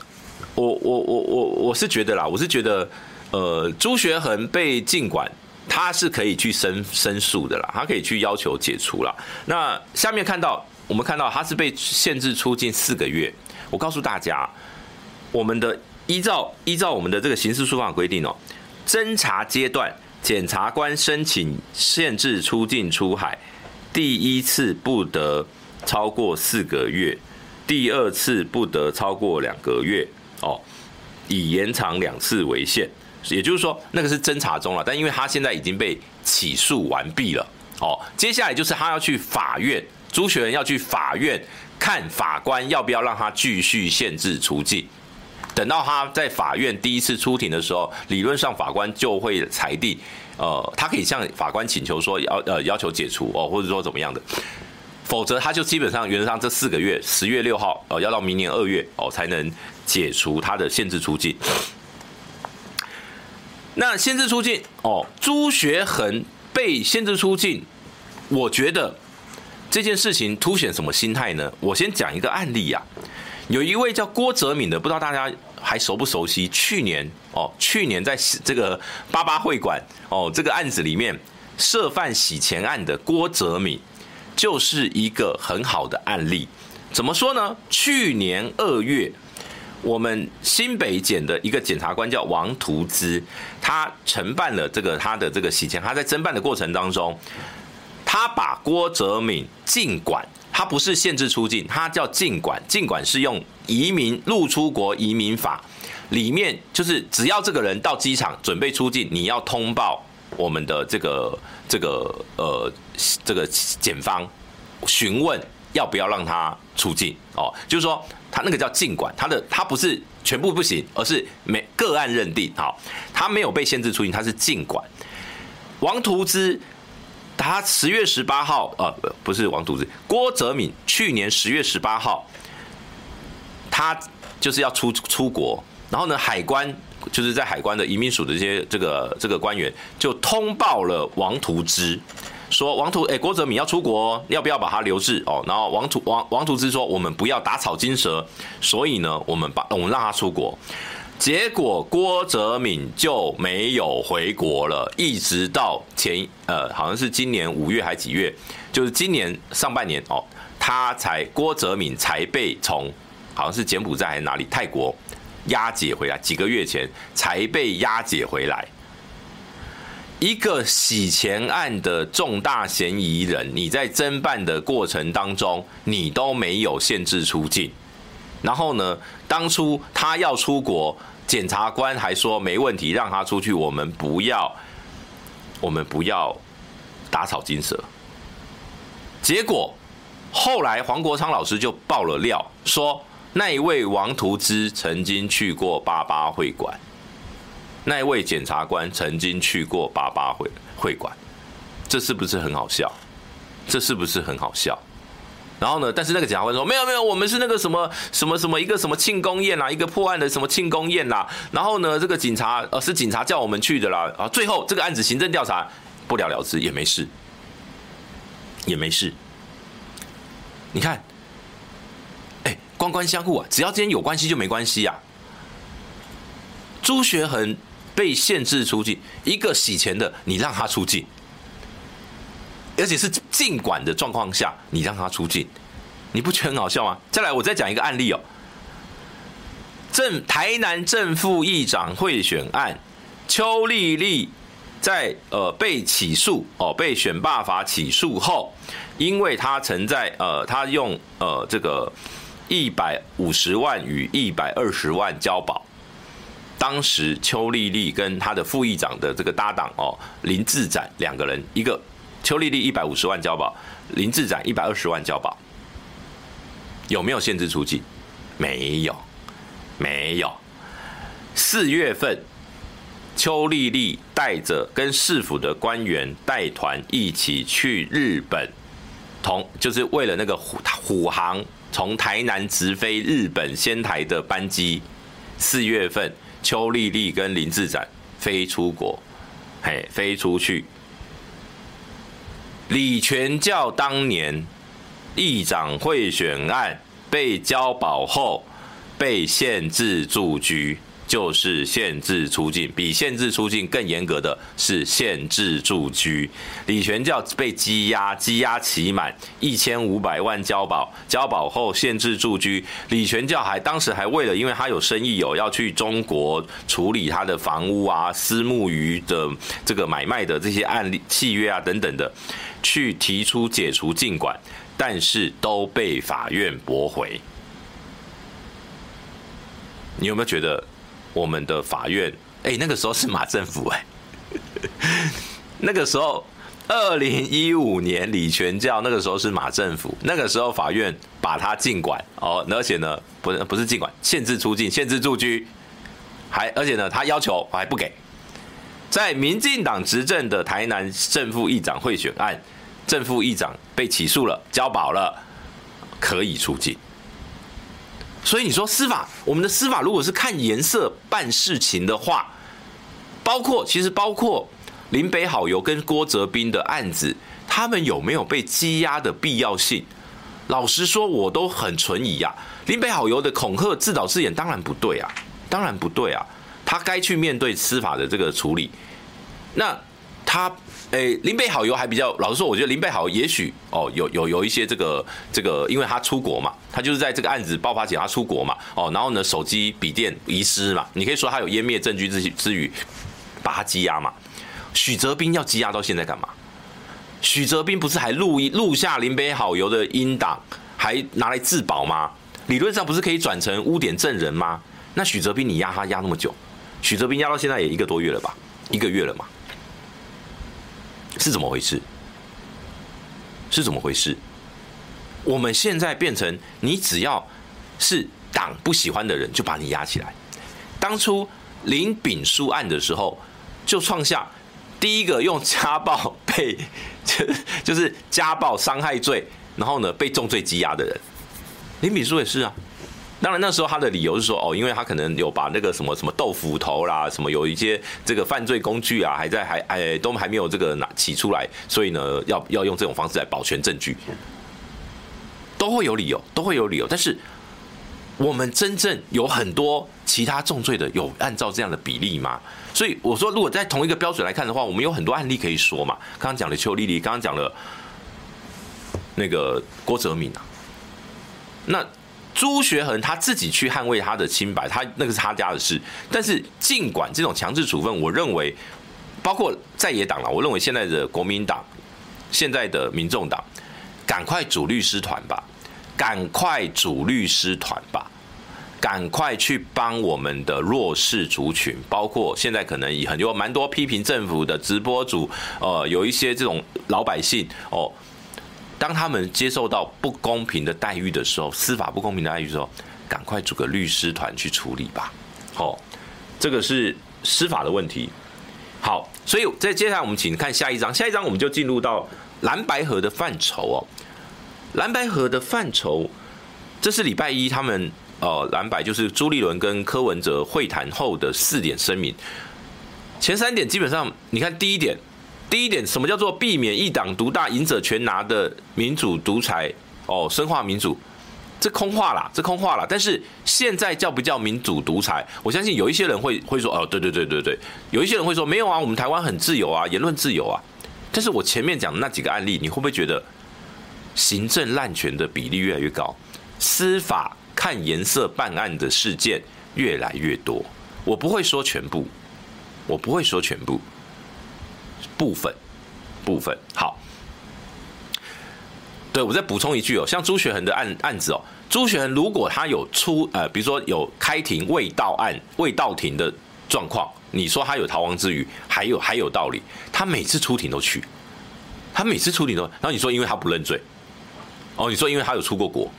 我我我我我是觉得啦，我是觉得，呃，朱学恒被禁管。他是可以去申申诉的啦，他可以去要求解除啦。那下面看到，我们看到他是被限制出境四个月。我告诉大家，我们的依照依照我们的这个刑事诉讼法规定哦，侦查阶段，检察官申请限制出境出海，第一次不得超过四个月，第二次不得超过两个月哦，以延长两次为限。也就是说，那个是侦查中了，但因为他现在已经被起诉完毕了，哦，接下来就是他要去法院，朱学恒要去法院看法官要不要让他继续限制出境。等到他在法院第一次出庭的时候，理论上法官就会裁定，呃，他可以向法官请求说要呃要求解除哦，或者说怎么样的，否则他就基本上原则上这四个月，十月六号呃要到明年二月哦才能解除他的限制出境。那限制出境哦，朱学恒被限制出境，我觉得这件事情凸显什么心态呢？我先讲一个案例呀、啊。有一位叫郭哲敏的，不知道大家还熟不熟悉？去年哦，去年在这个八八会馆哦这个案子里面涉犯洗钱案的郭哲敏，就是一个很好的案例。怎么说呢？去年二月，我们新北检的一个检察官叫王图之，他承办了这个他的这个洗钱，他在侦办的过程当中，他把郭哲敏禁管。他不是限制出境，他叫禁管。禁管是用移民入出国移民法里面，就是只要这个人到机场准备出境，你要通报我们的这个这个呃这个检方询问要不要让他出境哦。就是说，他那个叫禁管，他的他不是全部不行，而是每个案认定好，他没有被限制出境，他是禁管。王图之。他十月十八号，呃，不是王图之，郭泽敏，去年十月十八号，他就是要出出国，然后呢，海关就是在海关的移民署的这些这个这个官员就通报了王图之，说王图，哎，郭哲敏要出国，要不要把他留置？哦，然后王图王王图之说，我们不要打草惊蛇，所以呢，我们把我们让他出国。结果郭哲敏就没有回国了，一直到前呃，好像是今年五月还几月，就是今年上半年哦，他才郭哲敏才被从好像是柬埔寨还是哪里泰国押解回来，几个月前才被押解回来。一个洗钱案的重大嫌疑人，你在侦办的过程当中，你都没有限制出境。然后呢，当初他要出国，检察官还说没问题，让他出去。我们不要，我们不要打草惊蛇。结果后来黄国昌老师就爆了料，说那一位王图之曾经去过八八会馆，那位检察官曾经去过八八会会馆，这是不是很好笑？这是不是很好笑？然后呢？但是那个检察官说没有没有，我们是那个什么什么什么一个什么庆功宴啦，一个破案的什么庆功宴啦。然后呢，这个警察呃是警察叫我们去的啦。啊，最后这个案子行政调查不了了之也没事，也没事。你看，哎，官官相护啊，只要之间有关系就没关系呀。朱学恒被限制出境，一个洗钱的，你让他出境。而且是禁管的状况下，你让他出境，你不觉得很好笑吗？再来，我再讲一个案例哦。正台南正副议长贿选案，邱丽丽在呃被起诉哦，被选罢法起诉后，因为他曾在呃他用呃这个一百五十万与一百二十万交保，当时邱丽丽跟他的副议长的这个搭档哦林志展两个人一个。邱丽丽一百五十万交保，林志展一百二十万交保，有没有限制出境？没有，没有。四月份，邱丽丽带着跟市府的官员带团一起去日本，同就是为了那个虎虎航从台南直飞日本仙台的班机。四月份，邱丽丽跟林志展飞出国，嘿，飞出去。李全教当年议长贿选案被交保后，被限制住居，就是限制出境，比限制出境更严格的是限制住居。李全教被羁押，羁押期满一千五百万交保，交保后限制住居。李全教还当时还为了，因为他有生意有要去中国处理他的房屋啊、私募鱼的这个买卖的这些案例、契约啊等等的，去提出解除禁管，但是都被法院驳回。你有没有觉得？我们的法院，哎、那个时候是马政府、欸，哎，那个时候，二零一五年李全教那个时候是马政府，那个时候法院把他禁管哦，而且呢，不是不是禁管，限制出境，限制住居，还而且呢，他要求还不给，在民进党执政的台南正副议长贿选案，正副议长被起诉了，交保了，可以出境。所以你说司法，我们的司法如果是看颜色办事情的话，包括其实包括林北好油跟郭泽斌的案子，他们有没有被羁押的必要性？老实说，我都很存疑啊。林北好油的恐吓、自导自演，当然不对啊，当然不对啊，他该去面对司法的这个处理。那他。诶、林北好油还比较老实说，我觉得林北好油也许哦，有有有一些这个这个，因为他出国嘛，他就是在这个案子爆发前他出国嘛，哦，然后呢手机笔电遗失嘛，你可以说他有湮灭证据之之余，把他羁押嘛。许哲斌要羁押到现在干嘛？许哲斌不是还录录下林北好油的音档，还拿来自保吗？理论上不是可以转成污点证人吗？那许哲斌你押他押那么久，许哲斌押到现在也一个多月了吧？一个月了嘛？是怎么回事？是怎么回事？我们现在变成你只要是党不喜欢的人，就把你压起来。当初林炳书案的时候，就创下第一个用家暴被就是家暴伤害罪，然后呢被重罪羁押的人。林炳书也是啊。当然那时候他的理由是说，哦，因为他可能有把那个什么什么豆腐头啦，什么有一些这个犯罪工具啊，还在还哎都还没有这个拿起出来，所以呢要要用这种方式来保全证据，都会有理由，都会有理由。但是我们真正有很多其他重罪的有按照这样的比例吗？所以我说，如果在同一个标准来看的话，我们有很多案例可以说嘛。刚刚讲了邱丽丽，刚刚讲了那个郭哲敏啊，那。朱学恒他自己去捍卫他的清白，他那个是他家的事。但是尽管这种强制处分，我认为包括在野党了，我认为现在的国民党、现在的民众党，赶快组律师团吧，赶快组律师团吧，赶快去帮我们的弱势族群，包括现在可能也很多蛮多批评政府的直播主，呃，有一些这种老百姓哦。当他们接受到不公平的待遇的时候，司法不公平的待遇的时候，赶快组个律师团去处理吧。好，这个是司法的问题。好，所以在接下来我们请看下一章，下一章我们就进入到蓝白合的范畴哦。蓝白合的范畴，这是礼拜一他们呃蓝白就是朱立伦跟柯文哲会谈后的四点声明。前三点基本上，你看第一点。第一点，什么叫做避免一党独大、赢者全拿的民主独裁？哦，深化民主，这空话啦，这空话啦。但是现在叫不叫民主独裁？我相信有一些人会会说，哦，对对对对对，有一些人会说，没有啊，我们台湾很自由啊，言论自由啊。但是我前面讲的那几个案例，你会不会觉得行政滥权的比例越来越高，司法看颜色办案的事件越来越多？我不会说全部，我不会说全部。部分，部分好。对，我再补充一句哦，像朱学恒的案案子哦，朱学恒如果他有出呃，比如说有开庭未到案未到庭的状况，你说他有逃亡之余，还有还有道理。他每次出庭都去，他每次出庭都，然后你说因为他不认罪，哦，你说因为他有出过国，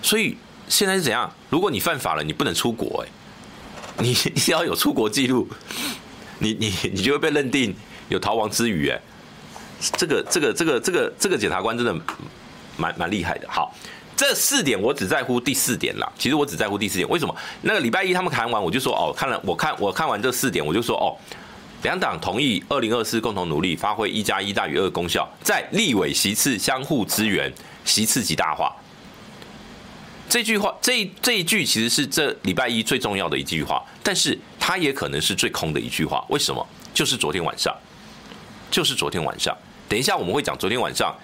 所以现在是怎样？如果你犯法了，你不能出国哎，你你要有出国记录。你你你就会被认定有逃亡之余哎，这个这个这个这个这个检察官真的蛮蛮厉害的。好，这四点我只在乎第四点啦。其实我只在乎第四点，为什么？那个礼拜一他们谈完，我就说哦，看了我看我看完这四点，我就说哦，两党同意二零二四共同努力，发挥一加一大于二功效，在立委席次相互支援，席次极大化。这句话，这这一句其实是这礼拜一最重要的一句话，但是它也可能是最空的一句话。为什么？就是昨天晚上，就是昨天晚上。等一下我们会讲昨天晚上，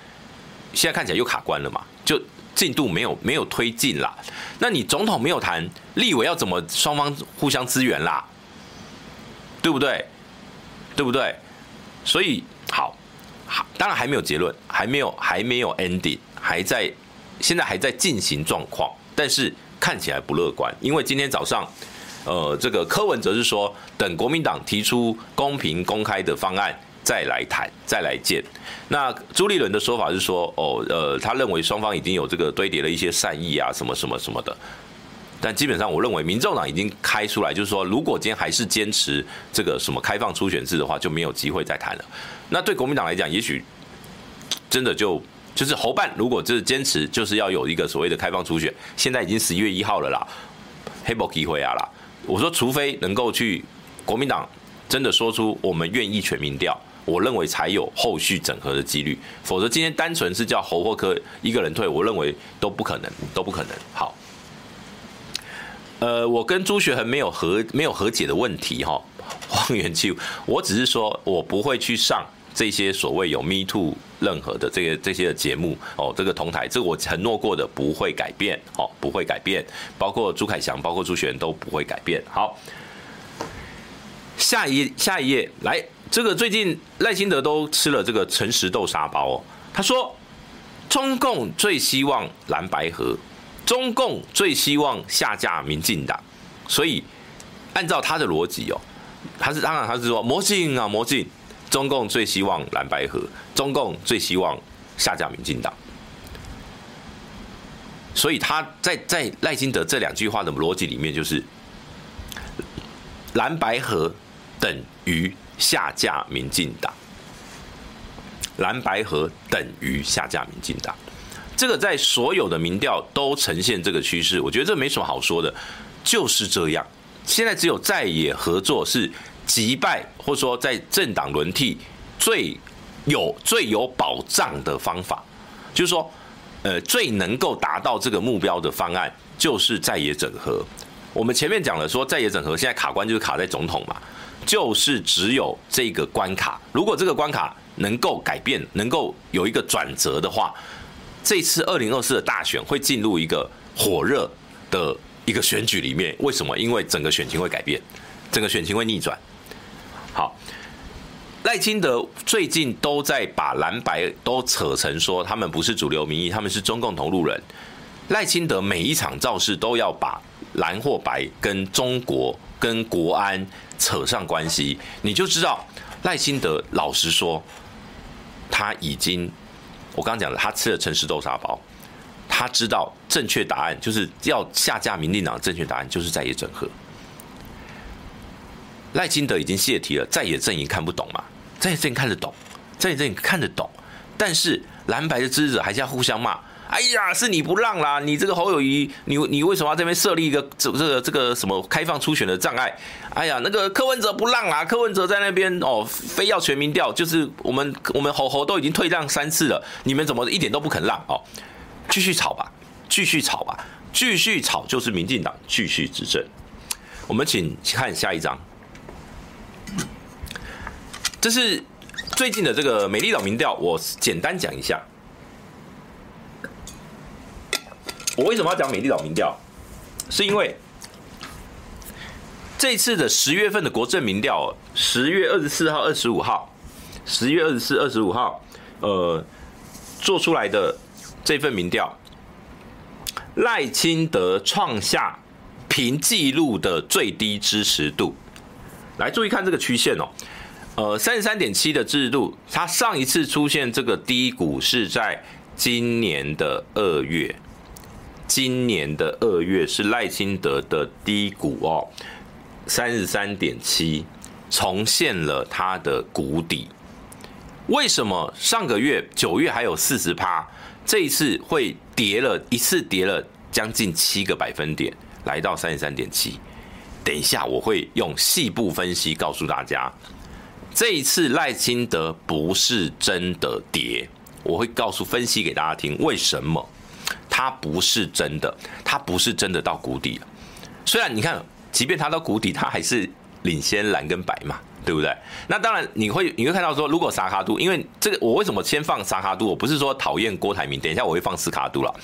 现在看起来又卡关了嘛？就进度没有没有推进啦。那你总统没有谈，立委要怎么双方互相支援啦？对不对？对不对？所以好，好，当然还没有结论，还没有还没有 ending，还在。现在还在进行状况，但是看起来不乐观，因为今天早上，呃，这个柯文哲是说，等国民党提出公平公开的方案再来谈，再来见。那朱立伦的说法是说，哦，呃，他认为双方已经有这个堆叠了一些善意啊，什么什么什么的。但基本上，我认为民众党已经开出来，就是说，如果今天还是坚持这个什么开放初选制的话，就没有机会再谈了。那对国民党来讲，也许真的就。就是侯办，如果就是坚持，就是要有一个所谓的开放初选。现在已经十一月一号了啦，黑不机会啊啦。我说，除非能够去国民党真的说出我们愿意全民调，我认为才有后续整合的几率。否则今天单纯是叫侯或柯一个人退，我认为都不可能，都不可能。好，呃，我跟朱学恒没有和没有和解的问题哈，黄元庆，我只是说我不会去上。这些所谓有 Me Too 任何的这些这些的节目哦，这个同台，这个我承诺过的不会改变哦，不会改变，包括朱凯翔，包括朱学恒都不会改变。好，下一下一页来，这个最近赖清德都吃了这个诚实豆沙包哦，他说中共最希望蓝白合，中共最希望下架民进党，所以按照他的逻辑哦，他是当然他是说魔镜啊魔镜。中共最希望蓝白合，中共最希望下架民进党，所以他在在赖清德这两句话的逻辑里面，就是蓝白合等于下架民进党，蓝白合等于下架民进党，这个在所有的民调都呈现这个趋势，我觉得这没什么好说的，就是这样。现在只有在野合作是。击败或者说在政党轮替最有最有保障的方法，就是说，呃，最能够达到这个目标的方案，就是在野整合。我们前面讲了说，在野整合现在卡关就是卡在总统嘛，就是只有这个关卡。如果这个关卡能够改变，能够有一个转折的话，这次二零二四的大选会进入一个火热的一个选举里面。为什么？因为整个选情会改变，整个选情会逆转。赖清德最近都在把蓝白都扯成说他们不是主流民意，他们是中共同路人。赖清德每一场造势都要把蓝或白跟中国跟国安扯上关系，你就知道赖清德老实说，他已经我刚刚讲了，他吃了诚实豆沙包，他知道正确答案就是要下架民进党，正确答案就是在野整合。赖清德已经泄题了，在野阵营看不懂嘛？在野阵营看得懂，在野阵营看得懂，但是蓝白的支持者还是要互相骂。哎呀，是你不让啦！你这个侯友谊，你你为什么要这边设立一个这这个这个什么开放初选的障碍？哎呀，那个柯文哲不让啦，柯文哲在那边哦，非要全民调，就是我们我们侯侯都已经退让三次了，你们怎么一点都不肯让哦？继续吵吧，继续吵吧，继续吵就是民进党继续执政。我们请看下一张。这是最近的这个美丽岛民调，我简单讲一下。我为什么要讲美丽岛民调？是因为这次的十月份的国政民调，十月二十四号、二十五号，十月二十四、二十五号，呃，做出来的这份民调，赖清德创下平纪录的最低支持度。来，注意看这个曲线哦。呃，三十三点七的制度，它上一次出现这个低谷是在今年的二月，今年的二月是赖清德的低谷哦，三十三点七重现了它的谷底。为什么上个月九月还有四十趴，这一次会跌了一次，跌了将近七个百分点，来到三十三点七？等一下我会用细部分析告诉大家。这一次赖清德不是真的跌，我会告诉分析给大家听为什么。它不是真的，它不是真的到谷底了。虽然你看，即便它到谷底，它还是领先蓝跟白嘛，对不对？那当然你会你会看到说，如果撒卡都，因为这个我为什么先放撒卡都？我不是说讨厌郭台铭，等一下我会放斯卡度了。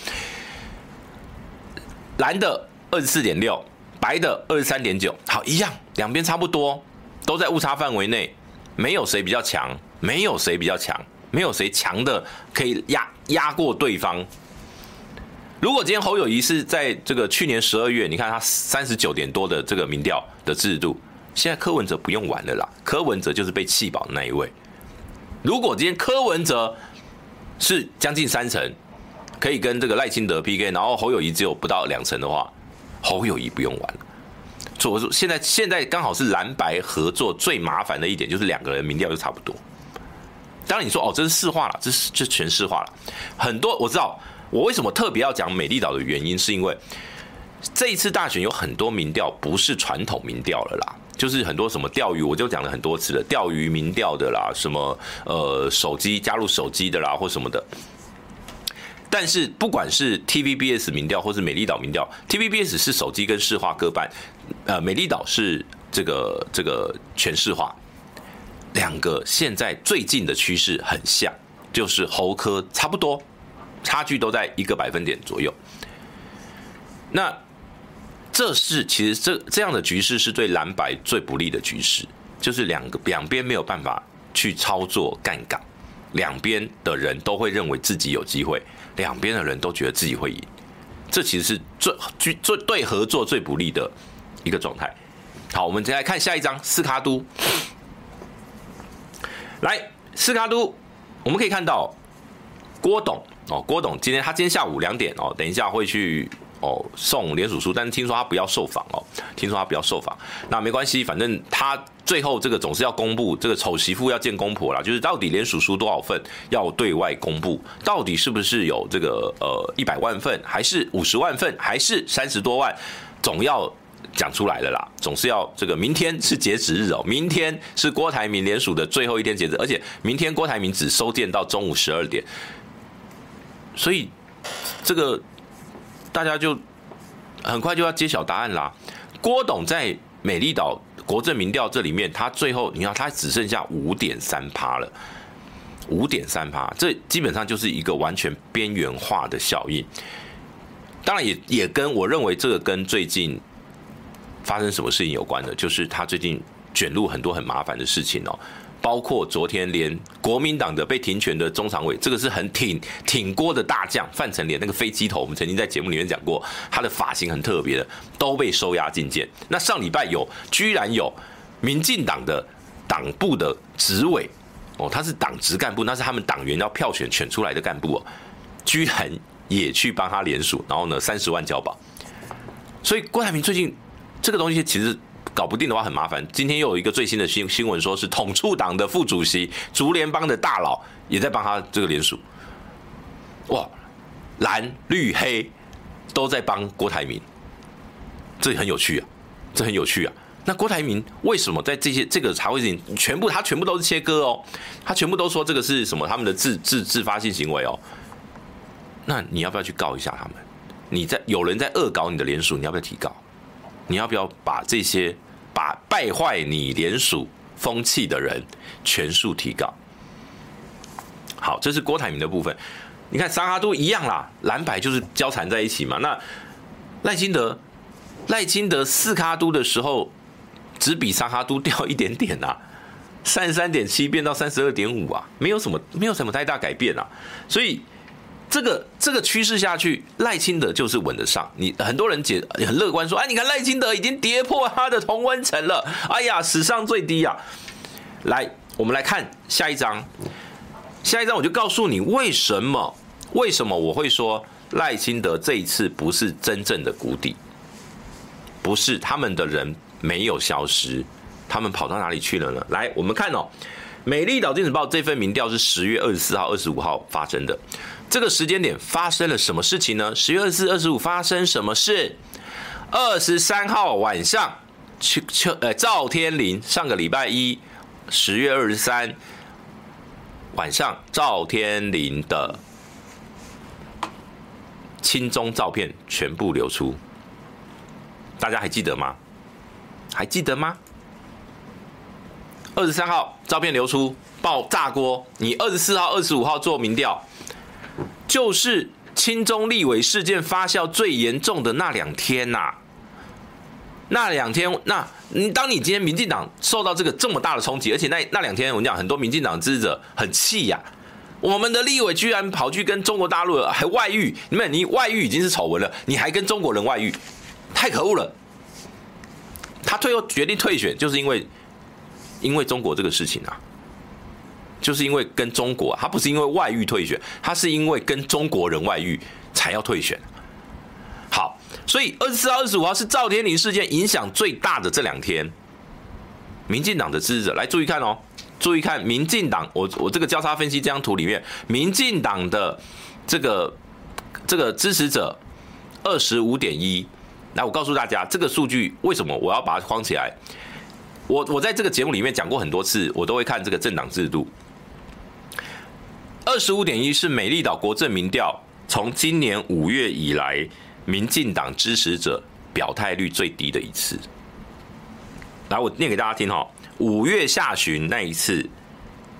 蓝的二十四点六，白的二十三点九，好，一样，两边差不多，都在误差范围内，没有谁比较强，没有谁比较强，没有谁强的可以压压过对方。如果今天侯友谊是在这个去年十二月，你看他三十九点多的这个民调的制度，现在柯文哲不用玩了啦，柯文哲就是被弃保的那一位。如果今天柯文哲是将近三成。可以跟这个赖清德 PK，然后侯友谊只有不到两成的话，侯友谊不用玩了。所以我说，现在现在刚好是蓝白合作最麻烦的一点，就是两个人民调就差不多。当然你说哦，这是市话了，这是这全市话了。很多我知道，我为什么特别要讲美丽岛的原因，是因为这一次大选有很多民调不是传统民调了啦，就是很多什么钓鱼，我就讲了很多次了，钓鱼民调的啦，什么呃手机加入手机的啦，或什么的。但是不管是 TVBS 民调或是美丽岛民调，TVBS 是手机跟市话各半，呃，美丽岛是这个这个全市化，两个现在最近的趋势很像，就是侯科差不多，差距都在一个百分点左右。那这是其实这这样的局势是对蓝白最不利的局势，就是两个两边没有办法去操作杠杆，两边的人都会认为自己有机会。两边的人都觉得自己会赢，这其实是最最最对合作最不利的一个状态。好，我们再来看下一张斯卡都。来，斯卡都，我们可以看到郭董哦，郭董今天他今天下午两点哦，等一下会去。哦，送联署书，但是听说他不要受访哦，听说他不要受访，那没关系，反正他最后这个总是要公布，这个丑媳妇要见公婆啦，就是到底联署书多少份要对外公布，到底是不是有这个呃一百万份，还是五十万份，还是三十多万，总要讲出来了啦，总是要这个明天是截止日哦，明天是郭台铭联署的最后一天截止，而且明天郭台铭只收件到中午十二点，所以这个。大家就很快就要揭晓答案啦。郭董在美丽岛国政民调这里面，他最后你看他只剩下五点三趴了，五点三趴，这基本上就是一个完全边缘化的效应。当然也也跟我认为这个跟最近发生什么事情有关的，就是他最近卷入很多很麻烦的事情哦。包括昨天连国民党的被停权的中常委，这个是很挺挺郭的大将范成连那个飞机头，我们曾经在节目里面讲过，他的发型很特别的，都被收押禁见。那上礼拜有居然有民进党的党部的执委哦，他是党职干部，那是他们党员要票选选出来的干部哦，居然也去帮他联署，然后呢三十万交保。所以郭台铭最近这个东西其实。搞不定的话很麻烦。今天又有一个最新的新新闻，说是统促党的副主席、竹联帮的大佬也在帮他这个联署。哇，蓝绿黑都在帮郭台铭，这很有趣啊，这很有趣啊。那郭台铭为什么在这些这个茶会事情全部他全部都是切割哦？他全部都说这个是什么他们的自自自发性行为哦？那你要不要去告一下他们？你在有人在恶搞你的联署，你要不要提告？你要不要把这些把败坏你联署风气的人全数提告？好，这是郭台铭的部分。你看三哈都一样啦，蓝白就是交缠在一起嘛。那赖清德，赖清德四卡都的时候，只比三哈都掉一点点啊，三十三点七变到三十二点五啊，没有什么没有什么太大改变啊，所以。这个这个趋势下去，赖清德就是稳得上。你很多人解很乐观说，哎，你看赖清德已经跌破他的同温层了，哎呀，史上最低啊！来，我们来看下一张，下一张我就告诉你为什么为什么我会说赖清德这一次不是真正的谷底，不是他们的人没有消失，他们跑到哪里去了呢？来，我们看哦，美丽岛电子报这份民调是十月二十四号、二十五号发生的。这个时间点发生了什么事情呢？十月二十四、二十五发生什么事？二十三号晚上，去去呃，赵天麟上个礼拜一，十月二十三晚上，赵天麟的亲中照片全部流出，大家还记得吗？还记得吗？二十三号照片流出，爆炸锅。你二十四号、二十五号做民调，就是亲中立委事件发酵最严重的那两天呐、那两天，那你当你今天民进党受到这个这么大的冲击，而且那那两天我跟你讲，很多民进党支持者很气呀。我们的立委居然跑去跟中国大陆还外遇，你们你外遇已经是丑闻了，你还跟中国人外遇，太可恶了。他最后决定退选，就是因为因为中国这个事情啊，就是因为跟中国，他不是因为外遇退选，他是因为跟中国人外遇才要退选。好，所以二十四号、二十五号是赵天麟事件影响最大的这两天，民进党的支持者来注意看哦。注意看，民进党，我我这个交叉分析这张图里面，民进党的这个这个支持者二十五点一，来，我告诉大家这个数据为什么我要把它框起来。我我在这个节目里面讲过很多次，我都会看这个政党制度。二十五点一是美丽岛国政民调，从今年五月以来，民进党支持者表态率最低的一次。来，我念给大家听哈。五月下旬那一次，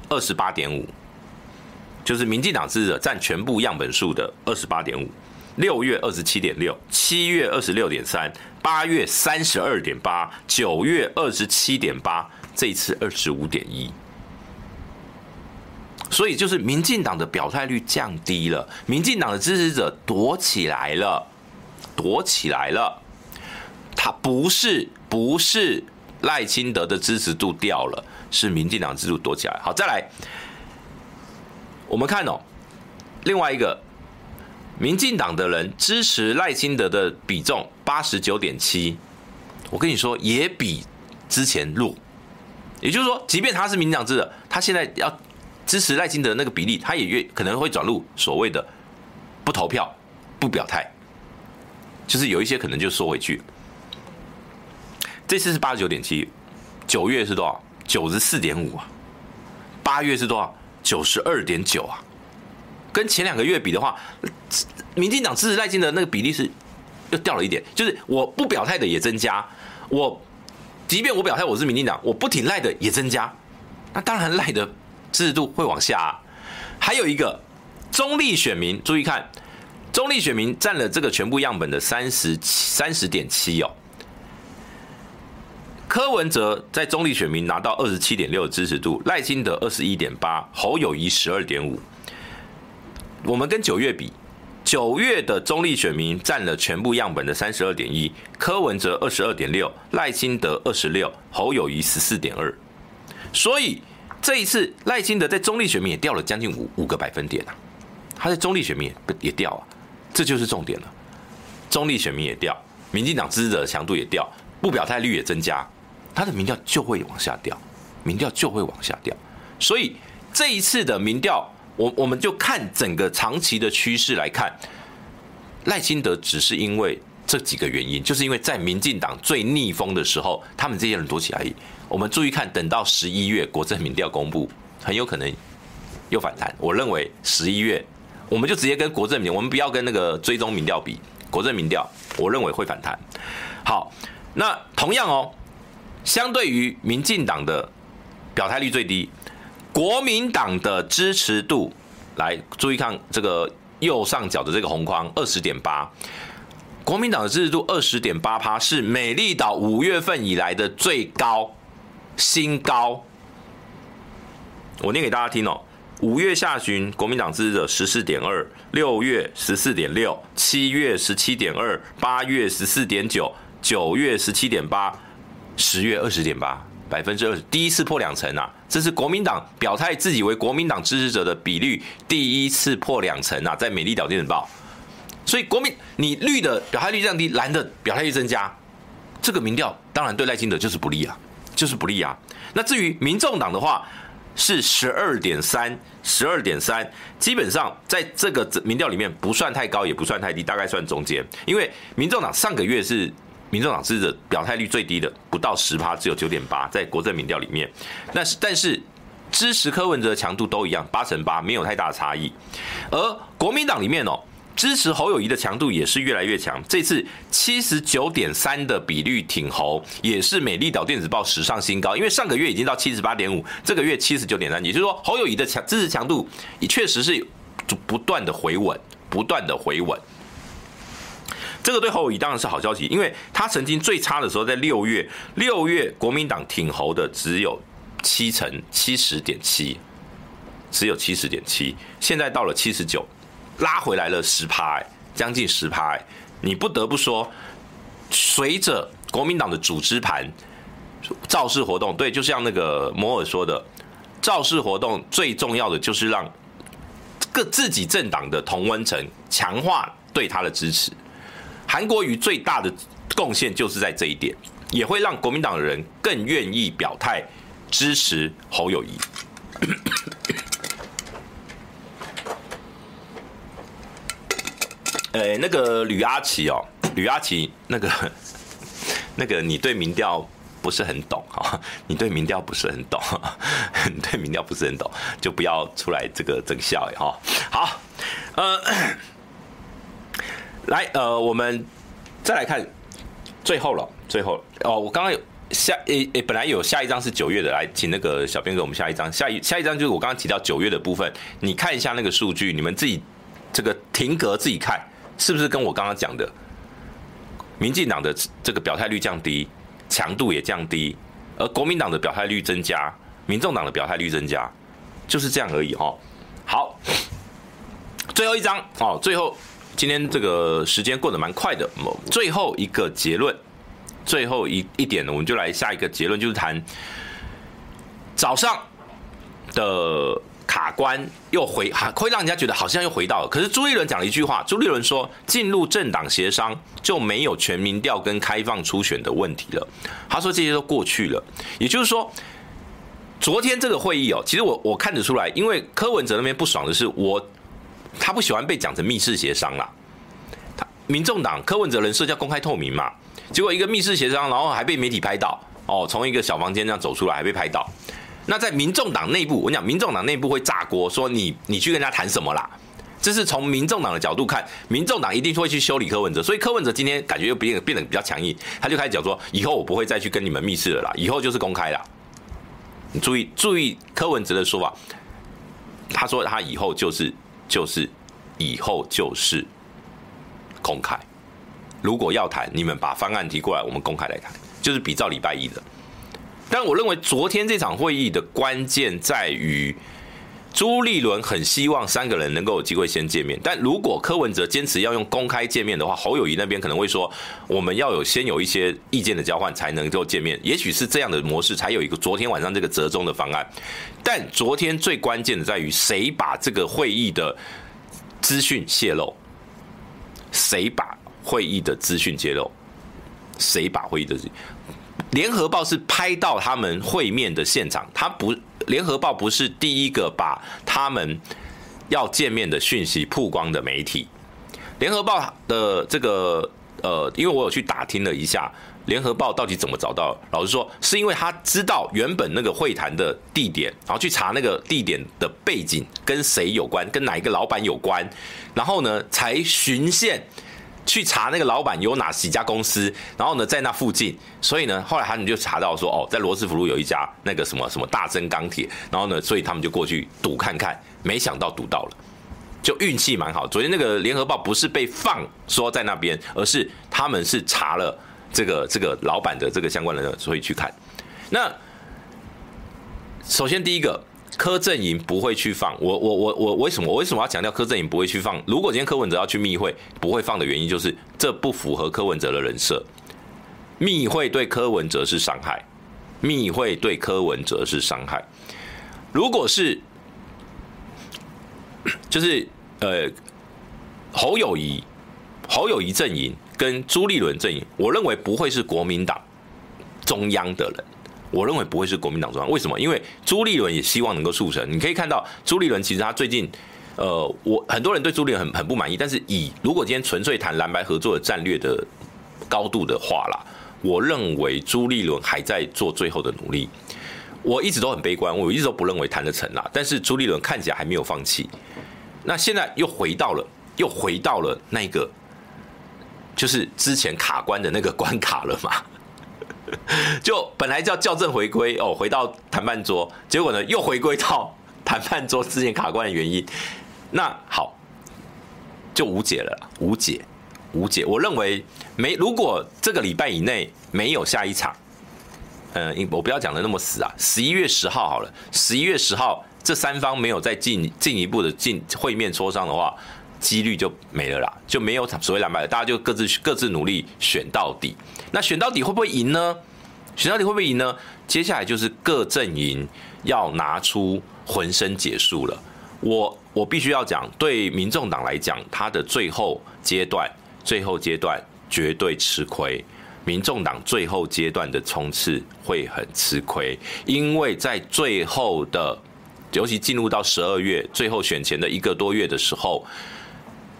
二十八点五，就是民进党支持者占全部样本数的二十八点五。六月二十七点六，七月二十六点三，八月三十二点八，九月二十七点八，这一次二十五点一。所以就是民进党的表态率降低了，民进党的支持者躲起来了，躲起来了。他不是，不是。赖清德的支持度掉了，是民进党支持度躲起来。好，再来，我们看哦，另外一个，民进党的人支持赖清德的比重八十九点七，我跟你说也比之前弱。也就是说，即便他是民进党支持，他现在要支持赖清德的那个比例，他也越可能会转入所谓的不投票、不表态，就是有一些可能就缩回去。这次是八十九点七，九月是多少？九十四点五啊，八月是多少？九十二点九啊，跟前两个月比的话，民进党支持赖清德的那个比例是又掉了一点，就是我不表态的也增加，我即便我表态我是民进党，我不挺赖的也增加，那当然赖的支持度会往下啊。还有一个中立选民，注意看，中立选民占了这个全部样本的三十三十点七哦。柯文哲在中立选民拿到二十七点六支持度，赖清德二十一点八，侯友宜十二点五。我们跟九月比，九月的中立选民占了全部样本的三十二点一，柯文哲二十二点六，赖清德二十六，侯友宜十四点二。所以这一次赖清德在中立选民也掉了将近五五个百分点啊，他在中立选民也也掉啊，这就是重点了。中立选民也掉，民进党支持者的强度也掉，不表态率也增加。他的民调就会往下掉，民调就会往下掉，所以这一次的民调，我我们就看整个长期的趋势来看，赖清德只是因为这几个原因，就是因为在民进党最逆风的时候，他们这些人躲起来。我们注意看，等到十一月国政民调公布，很有可能又反弹。我认为十一月，我们就直接跟国政民，我们不要跟那个追踪民调比，国政民调，我认为会反弹。好，那同样哦。相对于民进党的表态率最低，国民党的支持度，来注意看这个右上角的这个红框，二十点八，国民党的支持度二十点八趴，是美丽岛五月份以来的最高新高。我念给大家听哦，五月下旬国民党支持者十四点二，六月十四点六，七月十七点二，八月十四点九，九月十七点八。十月二十点八，百分之二十，第一次破两成啊！这是国民党表态自己为国民党支持者的比率第一次破两成啊，在美丽岛电子报。所以国民你绿的表态率降低，蓝的表态率增加，这个民调当然对赖清德就是不利啊，就是不利啊。那至于民众党的话是十二点三，十二点三，基本上在这个民调里面不算太高，也不算太低，大概算中间。因为民众党上个月是。民众党支持表态率最低的不到十趴，只有九点八，在国政民调里面。但是但是支持柯文哲的强度都一样，八成八，没有太大的差异。而国民党里面哦，支持侯友谊的强度也是越来越强。这次七十九点三的比率挺侯，也是美丽岛电子报史上新高。因为上个月已经到七十八点五，这个月七十九点三，也就是说侯友谊的强支持强度也确实是不断的回稳，不断的回稳。这个对侯友谊当然是好消息，因为他曾经最差的时候在六月，六月国民党挺侯的只有七成七十点七，只有七十点七，现在到了七十九，拉回来了十趴，哎，将近十趴，哎，你不得不说，随着国民党的组织盘造势活动，对，就像那个摩尔说的，造势活动最重要的就是让各自己政党的同温层强化对他的支持。韩国瑜最大的贡献就是在这一点，也会让国民党的人更愿意表态支持侯友谊。呃，那个吕阿奇哦，吕阿奇，那个那个，你对民调不是很懂哈，你对民调不是很懂，你对民调不是很懂，就不要出来这个整笑哈。好，呃。来，呃，我们再来看最后了，最后哦，我刚刚有下，诶诶，本来有下一张是九月的，来，请那个小编给我们下一张，下一下一张就是我刚刚提到九月的部分，你看一下那个数据，你们自己这个停格自己看，是不是跟我刚刚讲的，民进党的这个表态率降低，强度也降低，而国民党的表态率增加，民众党的表态率增加，就是这样而已哦。好，最后一张哦，最后。今天这个时间过得蛮快的，最后一个结论，最后一一点呢，我们就来下一个结论，就是谈早上的卡关又回，会让人家觉得好像又回到了。可是朱立伦讲了一句话，朱立伦说，进入政党协商就没有全民调跟开放初选的问题了。他说这些都过去了，也就是说，昨天这个会议哦，其实我我看得出来，因为柯文哲那边不爽的是我。他不喜欢被讲成密室协商啦，他民众党柯文哲人设叫公开透明嘛，结果一个密室协商，然后还被媒体拍到，哦，从一个小房间这样走出来还被拍到，那在民众党内部，我讲民众党内部会炸锅，说你你去跟人家谈什么啦？这是从民众党的角度看，民众党一定会去修理柯文哲，所以柯文哲今天感觉又变变得比较强硬，他就开始讲说，以后我不会再去跟你们密室了啦，以后就是公开啦。你注意注意柯文哲的说法，他说他以后就是。就是以后就是公开，如果要谈，你们把方案提过来，我们公开来谈，就是比照礼拜一的。但我认为昨天这场会议的关键在于。朱立伦很希望三个人能够有机会先见面，但如果柯文哲坚持要用公开见面的话，侯友宜那边可能会说，我们要有先有一些意见的交换才能够见面，也许是这样的模式才有一个昨天晚上这个折中的方案。但昨天最关键的在于谁把这个会议的资讯泄露，谁把会议的资讯揭露，谁把会议的。联合报是拍到他们会面的现场，他不，联合报不是第一个把他们要见面的讯息曝光的媒体。联合报的这个呃，因为我有去打听了一下，联合报到底怎么找到？老实说，是因为他知道原本那个会谈的地点，然后去查那个地点的背景跟谁有关，跟哪一个老板有关，然后呢才循线。去查那个老板有哪几家公司，然后呢，在那附近，所以呢，后来他们就查到说，哦，在罗斯福路有一家那个什么什么大增钢铁，然后呢，所以他们就过去赌看看，没想到赌到了，就运气蛮好。昨天那个联合报不是被放说在那边，而是他们是查了这个这个老板的这个相关的，所以去看。那首先第一个。柯阵营不会去放我，我我我为什么我为什么要强调柯阵营不会去放？如果今天柯文哲要去密会，不会放的原因就是这不符合柯文哲的人设。密会对柯文哲是伤害，密会对柯文哲是伤害。如果是 就是呃侯友谊侯友谊阵营跟朱立伦阵营，我认为不会是国民党中央的人。我认为不会是国民党中央，为什么？因为朱立伦也希望能够促成。你可以看到朱立伦其实他最近，呃，我很多人对朱立伦很很不满意，但是以如果今天纯粹谈蓝白合作的战略的高度的话啦，我认为朱立伦还在做最后的努力。我一直都很悲观，我一直都不认为谈得成啦。但是朱立伦看起来还没有放弃。那现在又回到了，又回到了那个，就是之前卡关的那个关卡了嘛？就本来叫校正回归哦，回到谈判桌，结果呢又回归到谈判桌之前卡关的原因。那好，就无解了，无解，无解。我认为没，如果这个礼拜以内没有下一场，嗯，我不要讲的那么死啊，十一月十号好了，十一月十号这三方没有再进进一步的进会面磋商的话，几率就没了啦，就没有所谓蓝白，大家就各自各自努力选到底。那选到底会不会赢呢？选到底会不会赢呢？接下来就是各阵营要拿出浑身解数了。我我必须要讲，对民众党来讲，他的最后阶段，最后阶段绝对吃亏。民众党最后阶段的冲刺会很吃亏，因为在最后的，尤其进入到十二月最后选前的一个多月的时候。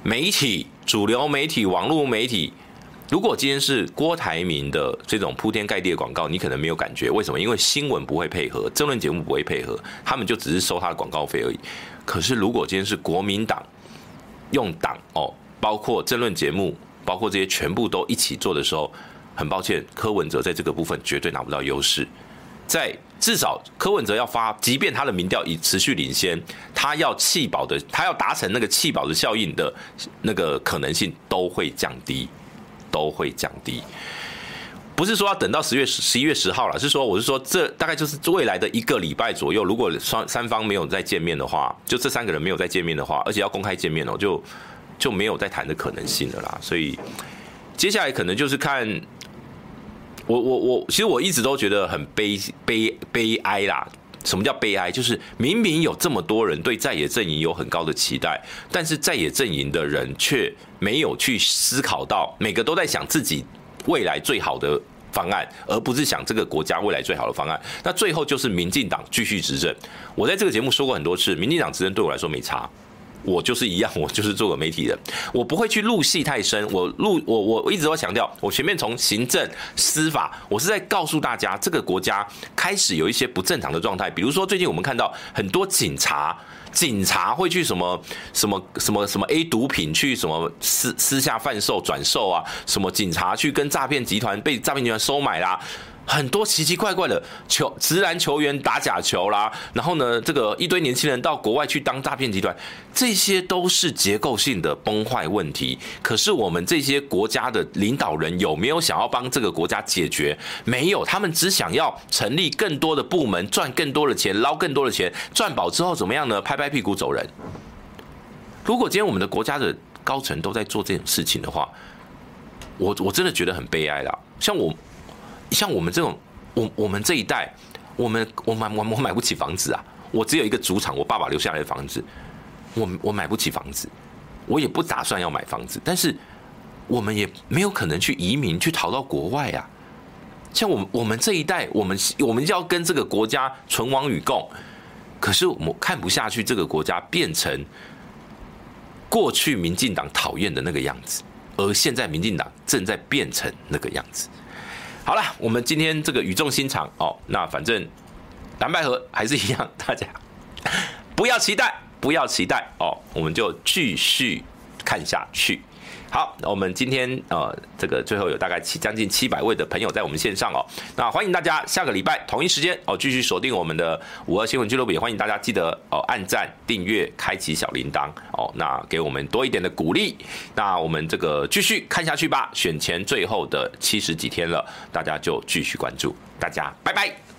媒体、主流媒体、网络媒体，如果今天是郭台铭的这种铺天盖地的广告，你可能没有感觉。为什么？因为新闻不会配合，争论节目不会配合，他们就只是收他的广告费而已。可是如果今天是国民党用党哦，包括争论节目，包括这些全部都一起做的时候，很抱歉，柯文哲在这个部分绝对拿不到优势，在。至少柯文哲要发，即便他的民调已持续领先，他要弃保的，他要达成那个弃保的效应的那个可能性都会降低，都会降低。不是说要等到十月十一月十号了，是说我是说这大概就是未来的一个礼拜左右，如果双三方没有再见面的话，就这三个人没有再见面的话，而且要公开见面哦，就就没有再谈的可能性了啦。所以接下来可能就是看。我我我，其实我一直都觉得很悲悲悲哀啦。什么叫悲哀？就是明明有这么多人对在野阵营有很高的期待，但是在野阵营的人却没有去思考到，每个都在想自己未来最好的方案，而不是想这个国家未来最好的方案。那最后就是民进党继续执政。我在这个节目说过很多次，民进党执政对我来说没差。我就是一样，我就是做个媒体人，我不会去入戏太深。我入我我一直都强调，我前面从行政、司法，我是在告诉大家，这个国家开始有一些不正常的状态。比如说，最近我们看到很多警察，警察会去什么什么什么什么 A 毒品去什么私私下贩售转售啊，什么警察去跟诈骗集团被诈骗集团收买啦。很多奇奇怪怪的球，职篮球员打假球啦，然后呢，这个一堆年轻人到国外去当诈骗集团，这些都是结构性的崩坏问题。可是我们这些国家的领导人有没有想要帮这个国家解决？没有，他们只想要成立更多的部门，赚更多的钱，捞更多的钱，赚饱之后怎么样呢？拍拍屁股走人。如果今天我们的国家的高层都在做这种事情的话，我我真的觉得很悲哀啦。像我。像我们这种，我我们这一代，我们我买我我买不起房子啊！我只有一个主场，我爸爸留下来的房子，我我买不起房子，我也不打算要买房子。但是我们也没有可能去移民去逃到国外啊！像我们我们这一代，我们我们要跟这个国家存亡与共。可是我们看不下去，这个国家变成过去民进党讨厌的那个样子，而现在民进党正在变成那个样子。好了，我们今天这个语重心长哦，那反正蓝白合还是一样，大家不要期待，不要期待哦，我们就继续看下去。好，那我们今天呃，这个最后有大概七将近七百位的朋友在我们线上哦，那欢迎大家下个礼拜同一时间哦，继续锁定我们的五二新闻俱乐部，也欢迎大家记得哦按赞、订阅、开启小铃铛哦，那给我们多一点的鼓励。那我们这个继续看下去吧，选前最后的七十几天了，大家就继续关注，大家拜拜。